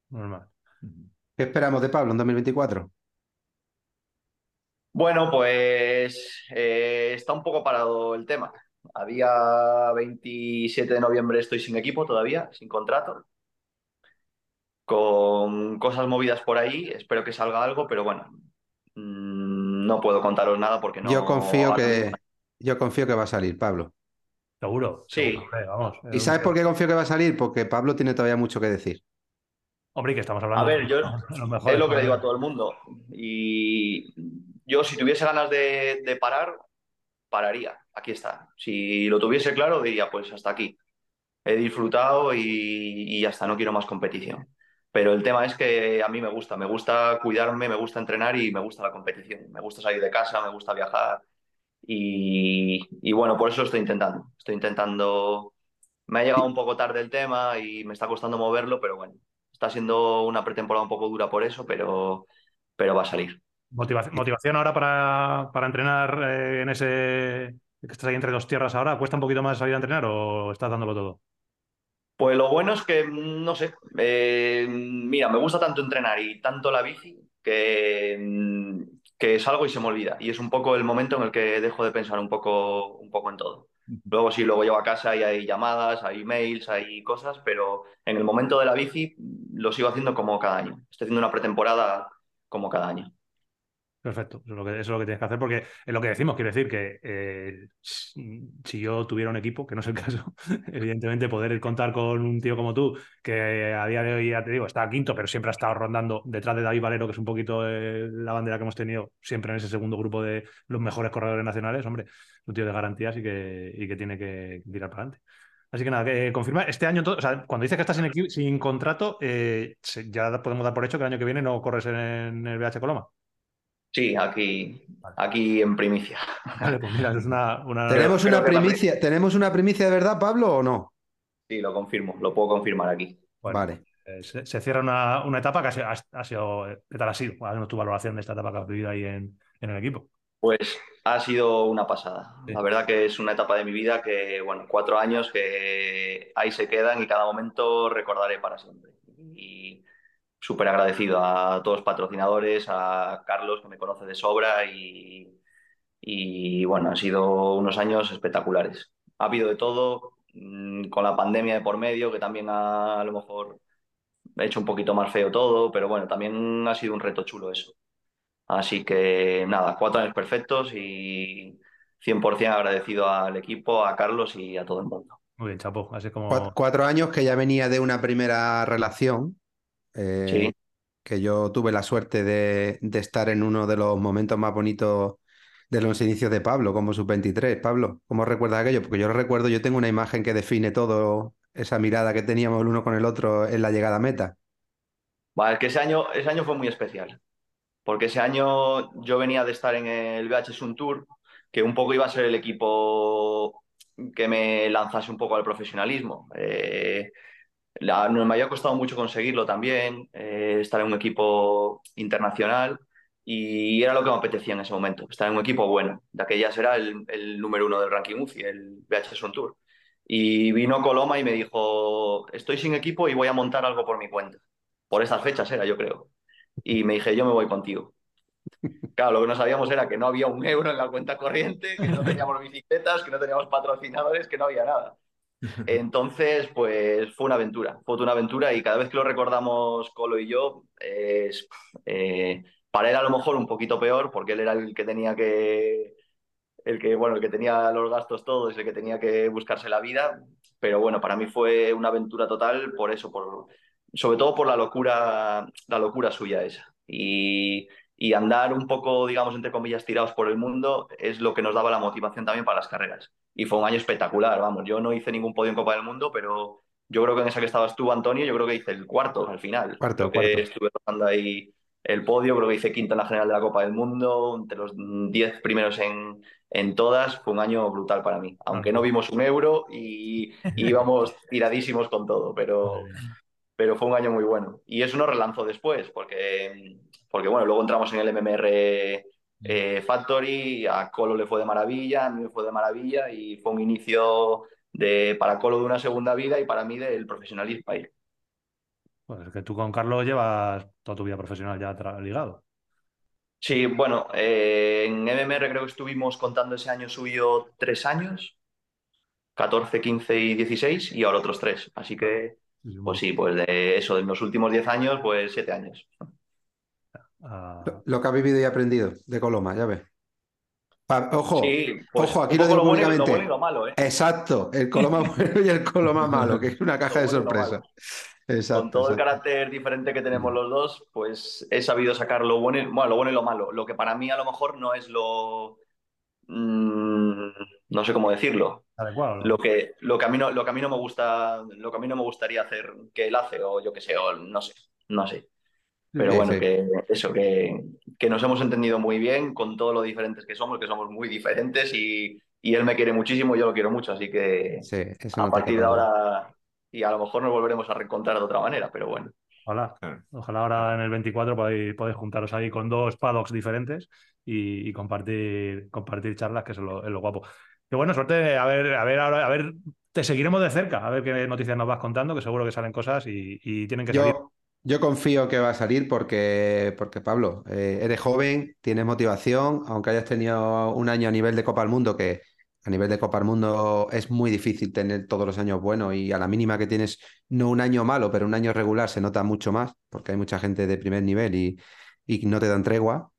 Speaker 1: Normal.
Speaker 2: ¿Qué esperamos de Pablo en 2024?
Speaker 4: Bueno, pues eh, está un poco parado el tema. A día 27 de noviembre estoy sin equipo todavía, sin contrato, con cosas movidas por ahí. Espero que salga algo, pero bueno, mm, no puedo contaros nada porque no.
Speaker 2: Yo confío que, yo confío que va a salir, Pablo.
Speaker 1: Seguro.
Speaker 4: Sí.
Speaker 1: seguro, vamos.
Speaker 2: ¿Y sabes por qué confío que va a salir? Porque Pablo tiene todavía mucho que decir.
Speaker 1: Hombre, y que estamos hablando
Speaker 4: A ver, yo- Es lo que le digo a todo el mundo. Y yo, si tuviese ganas de, de parar, pararía. Aquí está. Si lo tuviese claro, diría, pues hasta aquí. He disfrutado y, está, no quiero más competición. Pero el tema es que a mí me gusta, me gusta cuidarme, me gusta entrenar y me gusta la competición. Me gusta salir de casa, me gusta viajar. Y, bueno, por eso estoy intentando. Estoy intentando. Me ha llegado un poco tarde el tema y me está costando moverlo, pero bueno, está siendo una pretemporada un poco dura por eso, pero, pero va a salir.
Speaker 1: Motiva- motivación ahora para, para entrenar eh, en ese. que estás ahí entre dos tierras ahora. ¿Cuesta un poquito más salir a entrenar o estás dándolo todo?
Speaker 4: Pues lo bueno es que, no sé, eh, mira, me gusta tanto entrenar y tanto la bici que, mm, que salgo y se me olvida. Y es un poco el momento en el que dejo de pensar un poco, un poco en todo. Luego sí, luego llego a casa y hay llamadas, hay mails, hay cosas, pero en el momento de la bici mm, lo sigo haciendo como cada año. Estoy haciendo una pretemporada como cada año.
Speaker 1: Perfecto, eso es lo que, tienes que hacer, porque es lo que decimos, quiero decir que eh, si yo tuviera un equipo, que no es el caso, evidentemente poder contar con un tío como tú, que a día de hoy, ya te digo, está quinto, pero siempre ha estado rondando detrás de David Valero, que es un poquito eh, la bandera que hemos tenido siempre en ese segundo grupo de los mejores corredores nacionales, hombre, un tío de garantías y que, y que tiene que tirar para adelante. Así que nada, que confirma, este año, todo, o sea, cuando dices que estás sin, sin contrato, eh, ya podemos dar por hecho que el año que viene no corres en, en el BH Coloma.
Speaker 4: Sí, aquí, aquí en primicia.
Speaker 1: Vale, pues mira, es una, una-
Speaker 2: ¿Tenemos
Speaker 4: creo
Speaker 2: una primicia, ¿Tenemos una primicia de verdad, Pablo, o no?
Speaker 4: Sí, lo confirmo, lo puedo confirmar aquí.
Speaker 1: Bueno,
Speaker 2: Vale.
Speaker 1: eh, se, se cierra una, una etapa que ha sido, ha sido- ¿Qué tal ha sido? Haznos tu valoración de esta etapa que has vivido ahí en, en el equipo.
Speaker 4: Pues ha sido una pasada.
Speaker 1: Sí.
Speaker 4: La verdad que es una etapa de mi vida que, bueno, cuatro años que ahí se quedan y cada momento recordaré para siempre. Y súper agradecido a todos los patrocinadores, a Carlos, que me conoce de sobra, y, y bueno, han sido unos años espectaculares. Ha habido de todo, mm, con la pandemia de por medio, que también ha, a lo mejor ha hecho un poquito más feo todo, pero bueno, también ha sido un reto chulo eso. Así que nada, cuatro años perfectos y 100% agradecido al equipo, a Carlos y a todo el mundo.
Speaker 1: Muy bien, chapo. Así como.
Speaker 2: Cuat- Cuatro años que ya venía de una primera relación, eh,
Speaker 4: Sí.
Speaker 2: que yo tuve la suerte de, de estar en uno de los momentos más bonitos de los inicios de Pablo, como sub-23. Pablo, ¿cómo recuerdas aquello? Porque yo lo recuerdo, yo tengo una imagen que define todo, esa mirada que teníamos el uno con el otro en la llegada a meta.
Speaker 4: Vale, es que ese año, ese año fue muy especial, porque ese año yo venía de estar en el VH Sun Tour, que un poco iba a ser el equipo que me lanzase un poco al profesionalismo. Eh, la- me había costado mucho conseguirlo también, eh, estar en un equipo internacional y era lo que me apetecía en ese momento, estar en un equipo bueno. De aquellas era el, el número uno del ranking UCI, el VH Sun Tour. Y vino Coloma y me dijo, estoy sin equipo y voy a montar algo por mi cuenta. Por estas fechas era, yo creo. Y me dije, yo me voy contigo. Claro, lo que no sabíamos era que no había un euro en la cuenta corriente, que no teníamos bicicletas, que no teníamos patrocinadores, que no había nada. Entonces, pues fue una aventura, fue una aventura y cada vez que lo recordamos Colo y yo, es, eh, para él a lo mejor un poquito peor, porque él era el que tenía que, el que, bueno, el que tenía los gastos todos, el que tenía que buscarse la vida, pero bueno, para mí fue una aventura total por eso, por, sobre todo por la locura, la locura suya esa. Y, y andar un poco, digamos, entre comillas, tirados por el mundo es lo que nos daba la motivación también para las carreras. Y fue un año espectacular, vamos, yo no hice ningún podio en Copa del Mundo, pero yo creo que en esa que estabas tú, Antonio, yo creo que hice el cuarto al final.
Speaker 2: Cuarto, cuarto.
Speaker 4: estuve tocando ahí el podio, creo que hice quinto en la general de la Copa del Mundo, entre los 10 primeros en, en todas, fue un año brutal para mí. Aunque no vimos un euro y, y íbamos tiradísimos con todo, pero, pero fue un año muy bueno. Y eso nos relanzó después, porque, porque bueno, luego entramos en el MMR eh, Factory, a Colo le fue de maravilla, a mí me fue de maravilla y fue un inicio de, para Colo de una segunda vida y para mí del profesionalismo ahí.
Speaker 1: Pues es que tú con Carlos llevas toda tu vida profesional ya ligado.
Speaker 4: Sí, bueno, eh, en MMR creo que estuvimos contando ese año suyo tres años, 14, 15 y 16, y ahora otros tres. Así que, pues sí, pues de eso, de los últimos 10 años, pues siete años.
Speaker 1: Ah,
Speaker 2: Lo, lo que ha vivido y aprendido de Coloma, ya ves. Pa- ojo,
Speaker 4: Sí, pues
Speaker 2: ojo, aquí lo digo
Speaker 4: bueno y-
Speaker 2: públicamente.
Speaker 4: Lo bueno y lo malo, ¿eh?
Speaker 2: Exacto, el Coloma bueno y el Coloma malo, que es una caja de sorpresa.
Speaker 4: Con
Speaker 2: Exacto,
Speaker 4: todo el carácter diferente que tenemos los dos, pues he sabido sacar lo bueno y, bueno, lo bueno y lo malo. Lo que para mí a lo mejor no es lo... mm, no sé cómo decirlo.
Speaker 1: adecuado.
Speaker 4: Lo que, lo, que a mí no, lo que a mí no me gusta, lo que a mí no me gustaría hacer que él hace, o yo qué sé, o no sé, no sé. Pero
Speaker 2: Sí,
Speaker 4: bueno,
Speaker 2: sí.
Speaker 4: que eso, que, que nos hemos entendido muy bien con todo lo diferentes que somos, que somos muy diferentes y, y él me quiere muchísimo y yo lo quiero mucho, así que
Speaker 2: Sí, eso
Speaker 4: a
Speaker 2: no
Speaker 4: partir de ahora, y a lo mejor nos volveremos a reencontrar de otra manera, pero bueno.
Speaker 1: Ojalá. Ojalá ahora en el 24 podáis, podáis juntaros ahí con dos paddocks diferentes y, y compartir, compartir charlas, que es lo, es lo guapo. Qué bueno, suerte. A ver, a ver, ahora, a ver, te seguiremos de cerca, a ver qué noticias nos vas contando, que seguro que salen cosas y, y tienen que salir.
Speaker 2: Yo, confío que va a salir porque, porque Pablo, eh, eres joven, tienes motivación, aunque hayas tenido un año a nivel de Copa del Mundo, que a nivel de Copa del Mundo es muy difícil tener todos los años buenos y a la mínima que tienes, no un año malo, pero un año regular se nota mucho más, porque hay mucha gente de primer nivel y, y no te dan tregua.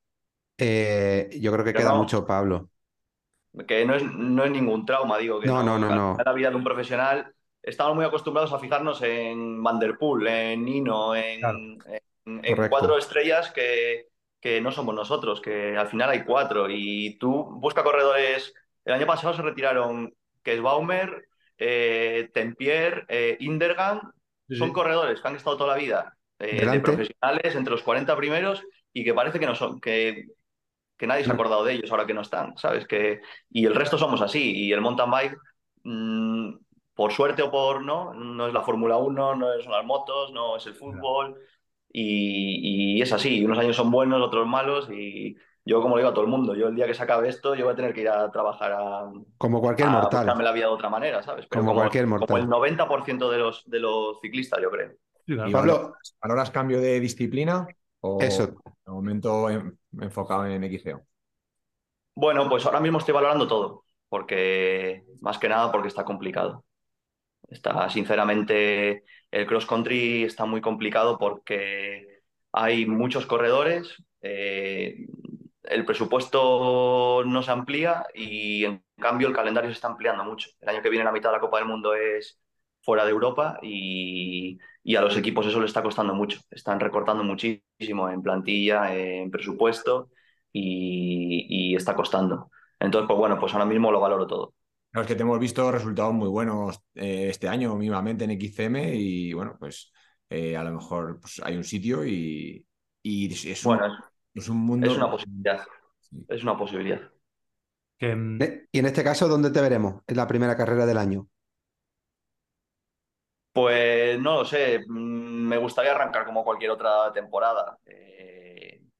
Speaker 2: Eh, yo creo que
Speaker 4: Pero
Speaker 2: queda
Speaker 4: no.
Speaker 2: mucho, Pablo.
Speaker 4: Que no es, no es ningún trauma, digo, que
Speaker 2: No, no, no, no.
Speaker 4: La vida de un profesional estamos muy acostumbrados a fijarnos en Van Der Poel, en Nino, en,
Speaker 1: Claro.
Speaker 4: en- en
Speaker 2: Correcto.
Speaker 4: cuatro estrellas que, que no somos nosotros, que al final hay cuatro. Y tú busca corredores. El año pasado se retiraron Kesbaumer, eh, Tempier, eh, Indergan.
Speaker 1: Sí,
Speaker 4: Son corredores que han estado toda la vida eh, de profesionales entre los 40 primeros y que parece que no son, que, que nadie se ha acordado de ellos ahora que no están, ¿sabes? Que, y el resto somos así. Y el mountain bike, mm, por suerte o por no, no es la Fórmula 1, no son las motos, no es el fútbol. Y, y es así. Unos años son buenos, otros malos. Y yo, como le digo a todo el mundo, yo el día que se acabe esto, yo voy a tener que ir a trabajar a,
Speaker 2: Como cualquier
Speaker 4: a
Speaker 2: mortal.
Speaker 4: buscarme la vida de otra manera, ¿sabes? Pero
Speaker 2: Como cualquier mortal.
Speaker 4: Como el 90% de los, de los ciclistas, yo creo.
Speaker 1: Sí, claro.
Speaker 3: Y
Speaker 2: Pablo,
Speaker 3: valoras, valoras cambio de disciplina o
Speaker 2: Eso.
Speaker 3: de momento en- enfocado en XCO?
Speaker 4: Bueno, pues ahora mismo estoy valorando todo, porque más que nada porque está complicado. Está, sinceramente, el cross country está muy complicado porque hay muchos corredores, eh, el presupuesto no se amplía y en cambio el calendario se está ampliando mucho. El año que viene la mitad de la Copa del Mundo es fuera de Europa y, y a los equipos eso le está costando mucho. Están recortando muchísimo en plantilla, en presupuesto y, y está costando. Entonces, pues bueno, pues ahora mismo lo valoro todo.
Speaker 3: Es que te hemos visto resultados muy buenos eh, este año mínimamente en XCM y bueno, pues eh, a lo mejor pues, hay un sitio y, y es, un,
Speaker 4: Bueno, es,
Speaker 3: es un mundo...
Speaker 4: es una posibilidad.
Speaker 3: Sí.
Speaker 4: Es una posibilidad.
Speaker 1: Que, mm,
Speaker 2: Y en este caso, ¿dónde te veremos? En la primera carrera del año.
Speaker 4: Pues no lo sé, mm, me gustaría arrancar como cualquier otra temporada. Eh,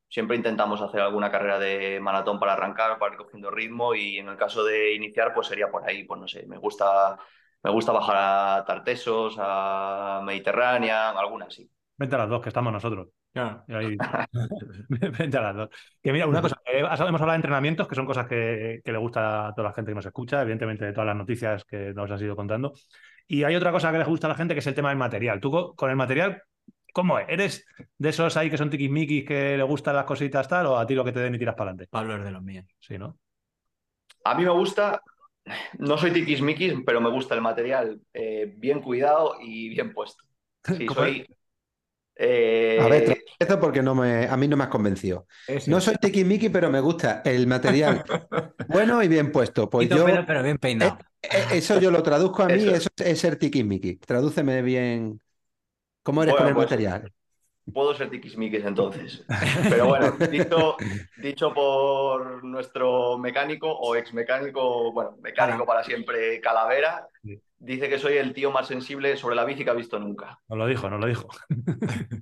Speaker 4: siempre intentamos hacer alguna carrera de maratón para arrancar, para ir cogiendo ritmo y en el caso de iniciar, pues sería por ahí, pues no sé, me gusta, me gusta bajar a Tartesos, a Mediterránea, alguna sí.
Speaker 1: vente a las dos, que estamos nosotros. Ahí- Vente a las dos. Que mira, una cosa, eh, hemos hablado de entrenamientos, que son cosas que, que le gusta a toda la gente que nos escucha, evidentemente de todas las noticias que nos has ido contando. Y hay otra cosa que le gusta a la gente, que es el tema del material. Tú co- con el material, ¿cómo es? ¿Eres de esos ahí que son tiquismiquis que le gustan las cositas tal, o a ti lo que te den y tiras para adelante?
Speaker 5: Pablo es de los míos.
Speaker 1: Sí, ¿no?
Speaker 4: A mí me gusta, no soy tiquismiquis, pero me gusta el material eh, bien cuidado y bien puesto. Sí,
Speaker 1: ¿Cómo
Speaker 4: soy... eh,
Speaker 2: A ver, esto porque no me, a mí no me has convencido. No soy tiquismiqui, pero me gusta el material bueno y bien puesto. Pues yo,
Speaker 5: pelo, pero bien peinado.
Speaker 2: eh, eso yo lo traduzco a mí,
Speaker 4: Eso.
Speaker 2: eso es ser tiquismiqui. Tradúceme bien. ¿Cómo eres
Speaker 4: Bueno,
Speaker 2: con el
Speaker 4: pues-
Speaker 2: material?
Speaker 4: Puedo ser tiquismiquis entonces. Pero bueno, dicho, dicho por nuestro mecánico o ex mecánico, bueno, mecánico para siempre Calavera, dice que soy el tío más sensible sobre la bici que ha visto nunca.
Speaker 1: Nos lo dijo, nos lo dijo.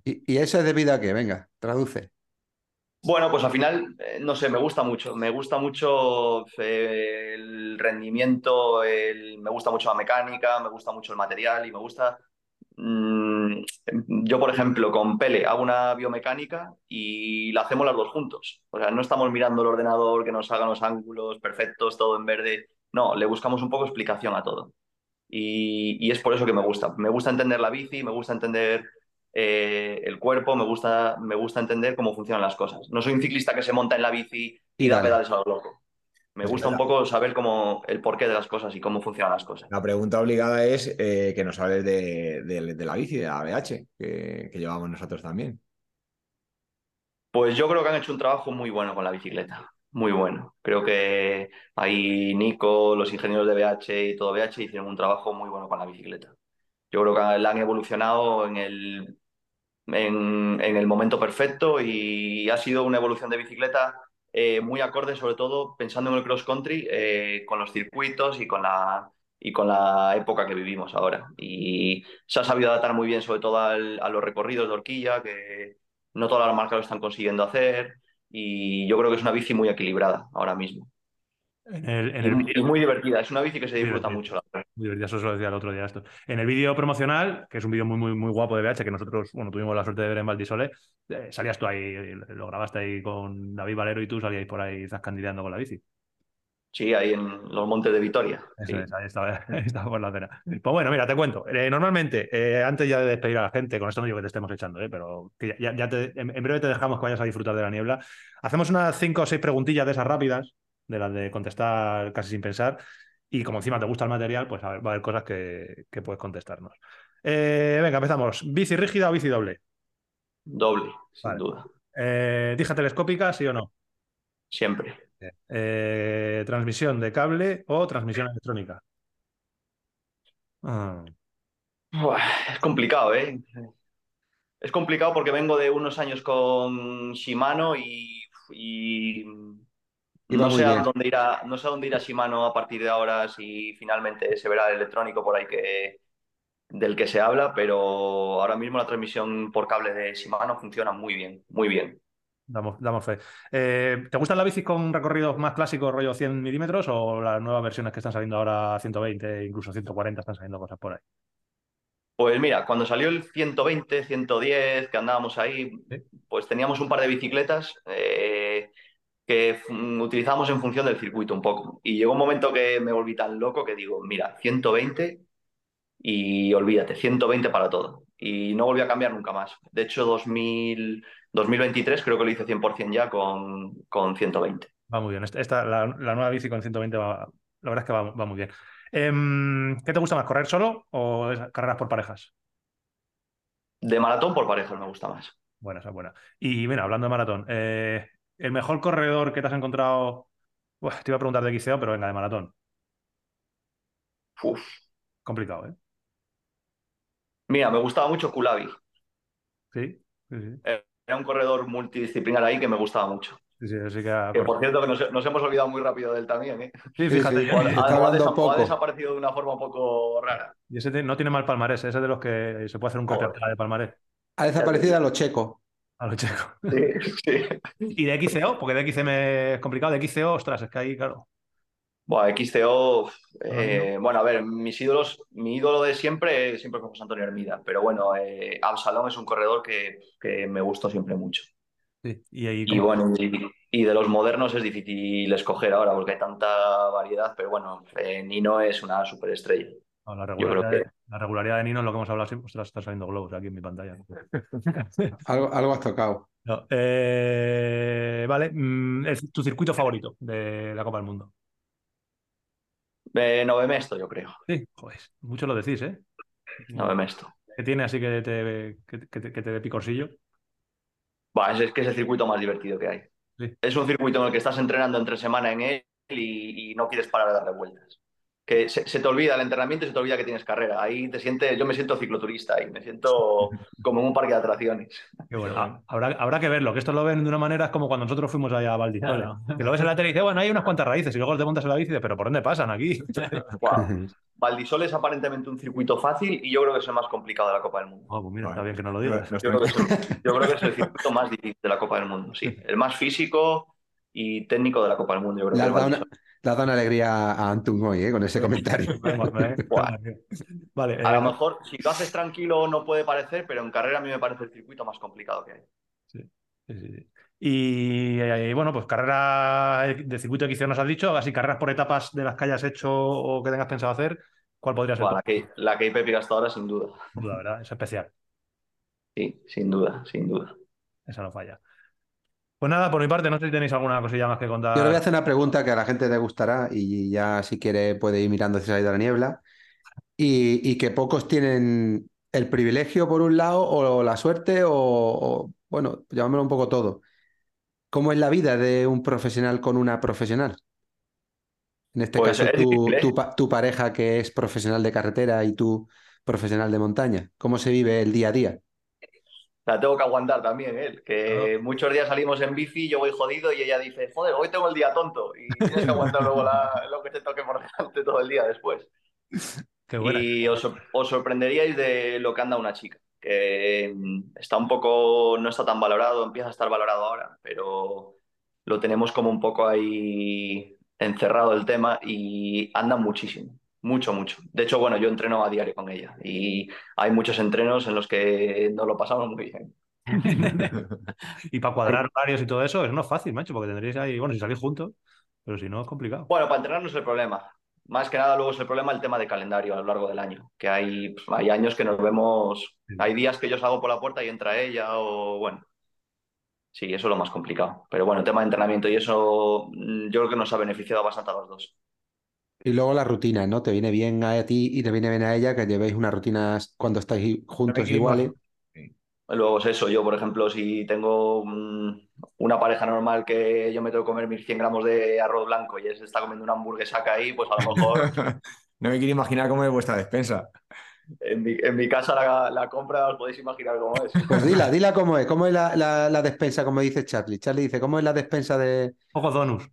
Speaker 2: ¿Y, y eso es debido a qué? Venga, traduce.
Speaker 4: Bueno, pues al final, eh, no sé, me gusta mucho. Me gusta mucho eh, el rendimiento, el- me gusta mucho la mecánica, me gusta mucho el material y me gusta mm, yo, por ejemplo, con Pele hago una biomecánica y la hacemos las dos juntos. O sea, no estamos mirando el ordenador que nos haga los ángulos perfectos, todo en verde. No, le buscamos un poco explicación a todo. Y, y es por eso que me gusta. Me gusta entender la bici, me gusta entender eh, el cuerpo, me gusta, me gusta entender cómo funcionan las cosas. No soy un ciclista que se monta en la bici y,
Speaker 2: Y
Speaker 4: da
Speaker 2: dale.
Speaker 4: pedales a lo loco. Me gusta un poco saber cómo, el porqué de las cosas y cómo funcionan las cosas.
Speaker 3: La pregunta obligada es eh, que nos hables de, de- de la bici, de la BH, que, que llevamos nosotros también.
Speaker 4: Pues yo creo que han hecho un trabajo muy bueno con la bicicleta, muy bueno. Creo que ahí Nico, los ingenieros de BH y todo BH hicieron un trabajo muy bueno con la bicicleta. Yo creo que la han evolucionado en el, en, en el momento perfecto y ha sido una evolución de bicicleta eh, muy acorde, sobre todo pensando en el cross country, eh, con los circuitos y con la, y con la época que vivimos ahora. Y se ha sabido adaptar muy bien, sobre todo al- a los recorridos de horquilla, que no todas las marcas lo están consiguiendo hacer. Y yo creo que es una bici muy equilibrada ahora mismo.
Speaker 1: En el, en
Speaker 4: Y,
Speaker 1: el
Speaker 4: y
Speaker 1: vídeo,
Speaker 4: muy divertida, es una bici que se disfruta
Speaker 1: divertida.
Speaker 4: mucho. la verdad.
Speaker 1: muy eso se lo decía el otro día esto. En el vídeo promocional, que es un vídeo muy, muy, muy guapo de BH, que nosotros, bueno, tuvimos la suerte de ver en Valdisole, eh, salías tú ahí, lo grabaste ahí con David Valero y tú salíais por ahí zascandileando con la bici.
Speaker 4: Sí, ahí en los montes de Vitoria.
Speaker 1: Eso
Speaker 4: sí.
Speaker 1: es, ahí estaba, ahí estaba por la cena. Pues bueno, mira, te cuento. Eh, normalmente, eh, antes ya de despedir a la gente, con esto no digo que te estemos echando, eh, pero que ya, ya te- en, en breve te dejamos que vayas a disfrutar de la niebla. Hacemos unas cinco o seis preguntillas de esas rápidas, de las de contestar casi sin pensar. Y como encima te gusta el material, pues a ver, va a haber cosas que, que puedes contestarnos. Eh, venga, empezamos. ¿Bici rígida o bici doble?
Speaker 4: Doble, sin duda.
Speaker 1: Eh, ¿Dija telescópica, sí o no?
Speaker 4: Siempre.
Speaker 1: Eh, ¿Transmisión de cable o transmisión electrónica? Ah,
Speaker 4: Es complicado, ¿eh? Es complicado porque vengo de unos años con Shimano y, y
Speaker 2: Y
Speaker 4: no sé a dónde irá, no sé a dónde irá Shimano a partir de ahora, si finalmente se verá el electrónico por ahí que, del que se habla, pero ahora mismo la transmisión por cable de Shimano funciona muy bien, muy bien.
Speaker 1: Damos, damos fe. Eh, ¿te gustan las bicis con recorridos más clásicos, rollo 100 milímetros, o las nuevas versiones que están saliendo ahora 120, incluso 140, están saliendo cosas por ahí?
Speaker 4: Pues mira, cuando salió el 120, 110, que andábamos ahí,
Speaker 1: Sí.
Speaker 4: pues teníamos un par de bicicletas eh, que mm, utilizamos en función del circuito un poco. Y llegó un momento que me volví tan loco que digo, mira, 120 y olvídate, 120 para todo. Y no volví a cambiar nunca más. De hecho, 2000, 2023 creo que lo hice 100% ya con, con 120.
Speaker 1: Va muy bien. Esta, esta- la, la nueva bici con 120 va, la verdad es que va, va muy bien. Em, ¿qué te gusta más, correr solo o carreras por parejas?
Speaker 4: De maratón por parejas me gusta más.
Speaker 1: Buena, esa es buena. Y mira, hablando de maratón, eh, el mejor corredor que te has encontrado, te iba a preguntar de XCO, pero venga, de maratón.
Speaker 4: Uf.
Speaker 1: Complicado, ¿eh?
Speaker 4: Mira, me gustaba mucho Kulabi.
Speaker 1: Sí, sí, sí.
Speaker 4: Era un corredor multidisciplinar ahí que me gustaba mucho.
Speaker 1: Sí, sí, sí que ha
Speaker 4: Que por cierto, que nos, nos hemos olvidado muy rápido de él también, ¿eh?
Speaker 1: Sí,
Speaker 2: Sí,
Speaker 1: fíjate.
Speaker 2: sí.
Speaker 4: O ha, desa- ha desaparecido de una forma un poco rara.
Speaker 1: Y ese te- no tiene mal palmarés, ese es de los que se puede hacer un
Speaker 4: Joder.
Speaker 1: de palmarés
Speaker 2: Ha desaparecido a los checos.
Speaker 1: A los checos.
Speaker 4: Sí, sí.
Speaker 1: Y de XCO, porque de XCM es complicado, de XCO, ostras, es que ahí, claro.
Speaker 4: Buah, XCO, eh, bueno, a ver, mis ídolos, mi ídolo de siempre siempre fue José Antonio Hermida, pero bueno, eh, Absalón es un corredor que, que me gustó siempre mucho.
Speaker 1: Sí. Y ahí
Speaker 4: Y bueno, y, y de los modernos es difícil escoger ahora porque hay tanta variedad, pero bueno, eh, Nino es una superestrella.
Speaker 1: no,
Speaker 4: yo creo que-
Speaker 1: la regularidad de Nino es lo que hemos hablado siempre. Ostras, está saliendo globos aquí en mi pantalla.
Speaker 2: Algo, algo has tocado.
Speaker 1: No, eh, vale, mm, es tu circuito favorito de la Copa del Mundo.
Speaker 4: Eh, Novemesto, yo creo.
Speaker 1: Sí, joder, mucho lo decís, ¿eh?
Speaker 4: Novemesto.
Speaker 1: ¿Qué tiene así que te, que, que te, que te dé picorcillo?
Speaker 4: Buah, es, es que es el circuito más divertido que hay.
Speaker 1: Sí.
Speaker 4: Es un circuito en el que estás entrenando entre semana en él y, y no quieres parar de darle vueltas. Que se, se te olvida el entrenamiento y se te olvida que tienes carrera. Ahí te sientes, yo me siento cicloturista y me siento como en un parque de atracciones.
Speaker 1: Qué bueno. Ah, habrá, habrá que verlo, que esto lo ven de una manera, es como cuando nosotros fuimos allá a Valdisole.
Speaker 5: Claro.
Speaker 1: Que lo ves en la tele y dices, bueno, hay unas cuantas raíces, y luego te montas en la bici y dices, pero ¿por dónde pasan aquí?
Speaker 4: Guau. Valdisol es aparentemente un circuito fácil y yo creo que es el más complicado de la Copa del Mundo.
Speaker 1: Oh, pues mira, está bien que no lo digas.
Speaker 3: Nos
Speaker 4: Yo creo, que es el, yo creo que es el circuito más difícil de la Copa del Mundo, sí. El más físico y técnico de la Copa del Mundo. Yo creo Que
Speaker 2: has, dado una, alegría a Antun hoy, ¿eh? Con ese comentario.
Speaker 1: ¿eh? Vale,
Speaker 4: A
Speaker 1: eh,
Speaker 4: lo mejor, si lo haces tranquilo, no puede parecer, pero en carrera a mí me parece el circuito más complicado que hay.
Speaker 1: Sí, sí, sí. Y, eh, bueno, pues carrera de circuito XC nos has dicho, así carreras por etapas de las que hayas hecho o que tengas pensado hacer, ¿cuál podría ser?
Speaker 4: La, que, la que hay Pepi hasta ahora, sin duda.
Speaker 1: duda, ¿verdad? Es especial,
Speaker 4: Sí, sin duda, sin duda.
Speaker 1: esa no falla. Pues nada, por mi parte, no sé si tenéis alguna cosilla más que contar.
Speaker 2: Yo le voy a hacer una pregunta que a la gente le gustará y ya si quiere puede ir mirando si se ha ido la niebla. Y, y que pocos tienen el privilegio por un lado o la suerte o, o, bueno, llamémoslo un poco todo. ¿Cómo es la vida de un profesional con una profesional? En este
Speaker 4: Pues
Speaker 2: caso,
Speaker 4: es
Speaker 2: tu,
Speaker 4: ¿eh?
Speaker 2: tu pareja que es profesional de carretera y tú profesional de montaña. ¿Cómo se vive el día a día?
Speaker 4: La tengo que aguantar también, él. Que muchos días salimos en bici, yo voy jodido y ella dice, joder, hoy tengo el día tonto. Y tienes que aguantar luego la- lo que te toque por delante todo el día después.
Speaker 1: Qué buena.
Speaker 4: Y os, sor- os sorprenderíais de lo que anda una chica, que mm, está un poco, no está tan valorado, empieza a estar valorado ahora, pero lo tenemos como un poco ahí encerrado el tema y anda muchísimo, mucho, mucho. De hecho, bueno, yo entreno a diario con ella y hay muchos entrenos en los que nos lo pasamos muy bien.
Speaker 1: Y para cuadrar horarios y todo eso, eso no es fácil, macho, porque tendréis ahí, bueno, si salís juntos, pero si no es complicado.
Speaker 4: Bueno, para entrenar no es el problema. Más que nada luego es el problema el tema de calendario a lo largo del año, que hay, pues, hay años que nos vemos, hay días que yo salgo por la puerta y entra ella o bueno. Sí, eso es lo más complicado. Pero bueno, tema de entrenamiento y eso mm, yo creo que nos ha beneficiado bastante a los dos.
Speaker 2: Y luego la rutina, ¿no? Te viene bien a ti y te viene bien a ella que llevéis una rutina cuando estáis juntos iguales.
Speaker 4: Luego es eso, yo por ejemplo, si tengo una pareja normal que yo me tengo que comer mis 100 gramos de arroz blanco y él se está comiendo una hamburguesaca ahí, pues a lo mejor
Speaker 3: No me quiero imaginar cómo es vuestra despensa.
Speaker 4: en mi, en mi casa la, la compra os podéis imaginar cómo es.
Speaker 2: Pues dila, dila cómo es, cómo es la, la- la despensa, como dice Charlie. Charlie dice, ¿cómo es la despensa de
Speaker 1: Poco donuts.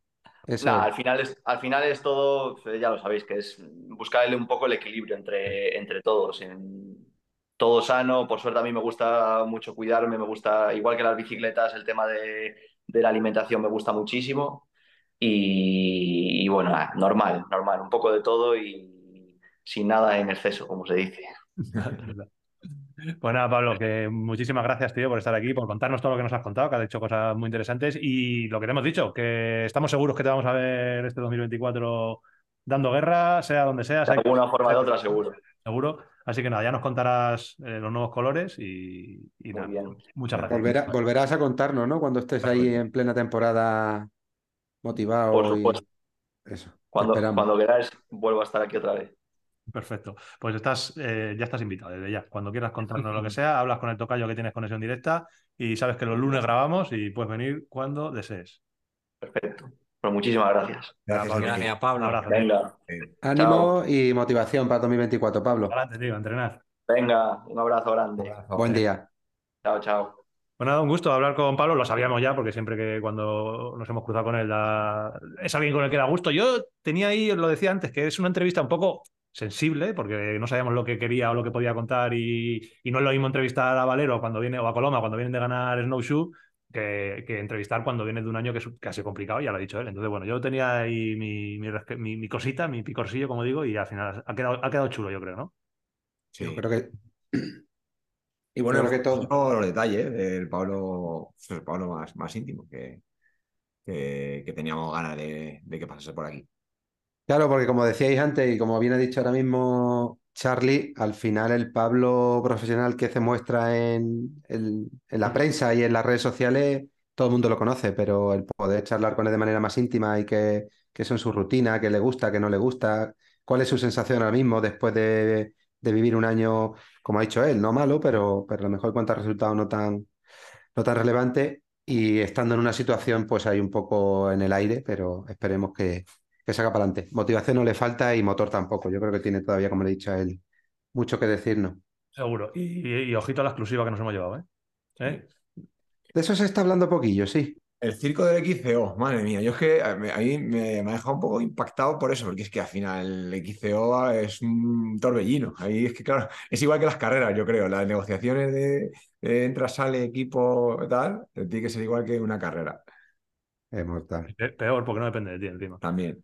Speaker 2: Eso?
Speaker 4: Nah,
Speaker 2: es?
Speaker 4: al final es, al final es todo, eh, ya lo sabéis, que es buscarle un poco el equilibrio entre, entre todos. En, todo sano, por suerte a mí me gusta mucho cuidarme, me gusta, igual que las bicicletas, el tema de, de la alimentación me gusta muchísimo. Y, y bueno, normal, normal, un poco de todo y sin nada en exceso, como se dice.
Speaker 1: Pues nada, Pablo, que muchísimas gracias, tío, por estar aquí, por contarnos todo lo que nos has contado, que has hecho cosas muy interesantes y lo que te hemos dicho, que estamos seguros que te vamos a ver este 2024 dando guerra, sea donde sea,
Speaker 4: De
Speaker 1: sea
Speaker 4: alguna forma o de otra, seguro.
Speaker 1: seguro. Así que nada, ya nos contarás eh, los nuevos colores y, nada,
Speaker 4: bien.
Speaker 1: muchas gracias.
Speaker 2: Volverá- volverás a contarnos, ¿no? Cuando estés ahí en plena temporada motivado.
Speaker 4: Por
Speaker 2: y-
Speaker 4: supuesto.
Speaker 2: Eso.
Speaker 4: Cuando, cuando queráis, vuelvo a estar aquí otra vez.
Speaker 1: Perfecto. Pues estás, eh, ya estás invitado desde ya. Cuando quieras contarnos lo que sea, hablas con el tocayo que tienes conexión directa y sabes que los lunes grabamos y puedes venir cuando desees.
Speaker 4: Perfecto. Pues muchísimas gracias.
Speaker 3: Gracias,
Speaker 1: Pablo.
Speaker 5: Gracias, Pablo.
Speaker 1: Un abrazo. tío.
Speaker 4: Venga,
Speaker 2: Ánimo y motivación para 2024, Pablo.
Speaker 1: Adelante, tío, a entrenar.
Speaker 4: venga, un abrazo grande.
Speaker 3: Abrazo.
Speaker 2: Buen día.
Speaker 4: Chao, chao.
Speaker 1: Pues nada, un gusto hablar con Pablo, lo sabíamos ya, porque siempre que cuando nos hemos cruzado con él da- es alguien con el que da gusto. Yo tenía ahí, os lo decía antes, que es una entrevista un poco sensible, porque no sabíamos lo que quería o lo que podía contar, y, y no es lo mismo entrevistar a Valero cuando viene, o a Coloma cuando vienen de ganar Snowshoe, que, que entrevistar cuando viene de un año que es casi complicado, ya lo ha dicho él. Entonces, bueno, yo tenía ahí mi, mi, respe- mi- mi cosita, mi picorcillo, como digo, y al final ha quedado, ha quedado chulo, yo creo, ¿no?
Speaker 3: Sí.
Speaker 2: Yo creo que
Speaker 3: Y bueno,
Speaker 2: creo que todo-
Speaker 3: todos los detalles del Pablo, pues, el Pablo más, más íntimo que, que, que teníamos ganas de, de que pasase por aquí.
Speaker 2: Claro, porque como decíais antes y como bien ha dicho ahora mismo Charlie, al final el Pablo profesional que se muestra en, el- en la prensa y en las redes sociales, todo el mundo lo conoce, pero el poder charlar con él de manera más íntima y que, que eso en su rutina, que le gusta, que no le gusta, cuál es su sensación ahora mismo después de, de vivir un año, como ha dicho él, no malo, pero, pero a lo mejor a resultados no tan, no tan relevante y estando en una situación pues ahí un poco en el aire, pero esperemos que que saca para adelante. Motivación no le falta y motor tampoco. Yo creo que tiene todavía, como le he dicho a él, mucho que decirnos.
Speaker 1: Seguro. Y, y- y ojito a la exclusiva que nos hemos llevado, ¿eh? ¿Eh?
Speaker 2: De eso se está hablando poquillo, sí.
Speaker 3: El circo del XCO, madre mía, yo es que a mí me, me, ha dejado un poco impactado por eso, porque es que al final el XCO es un torbellino. Ahí es que, claro, es igual que las carreras, yo creo. Las negociaciones de, de entra, sale, equipo, tal, tiene que ser igual que una carrera.
Speaker 2: Es mortal.
Speaker 1: Pe- Peor, porque no depende de ti encima.
Speaker 3: También.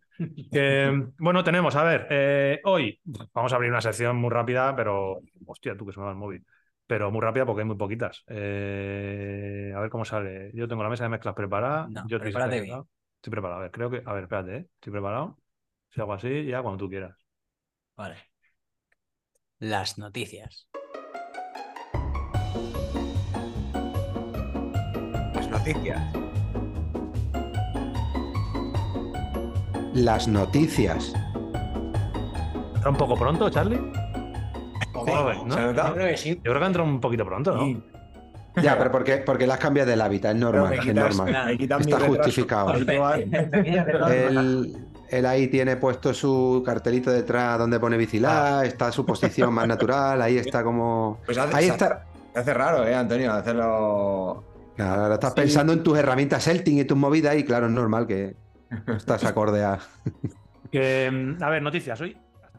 Speaker 1: Que, bueno, tenemos, a ver, eh, hoy vamos a abrir una sección muy rápida, pero. Hostia, tú que sonaba el móvil. Pero muy rápida porque hay muy poquitas. Eh, a ver cómo sale. Yo tengo la mesa de mezclas preparada.
Speaker 5: No,
Speaker 1: Yo estoy preparado. Estoy preparado. A ver, creo que. A ver, espérate, ¿eh? Estoy preparado. Si hago así, ya cuando tú quieras.
Speaker 5: Vale. Las noticias.
Speaker 3: Las noticias.
Speaker 2: Las noticias.
Speaker 1: ¿Entra un poco pronto, Charlie? Joder, ¿no?
Speaker 3: ¿Se ha notado?
Speaker 5: creo que sí.
Speaker 1: Yo creo que entra un poquito pronto, ¿no?
Speaker 5: Sí.
Speaker 2: Ya, pero porque, porque las cambias del hábitat, es normal, es normal. Está justificado.
Speaker 3: habitual.
Speaker 2: Él, ahí tiene puesto su cartelito detrás donde pone Bicilá, está su posición más natural, ahí está como...
Speaker 3: Pues hace,
Speaker 2: Ahí está.
Speaker 3: hace- raro, ¿eh, Antonio? Hacerlo.
Speaker 2: Claro, ahora estás
Speaker 3: Sí.
Speaker 2: pensando en tus herramientas Celting y tus movidas y claro, es normal que estás acorde a...
Speaker 1: A ver, noticias. Hoy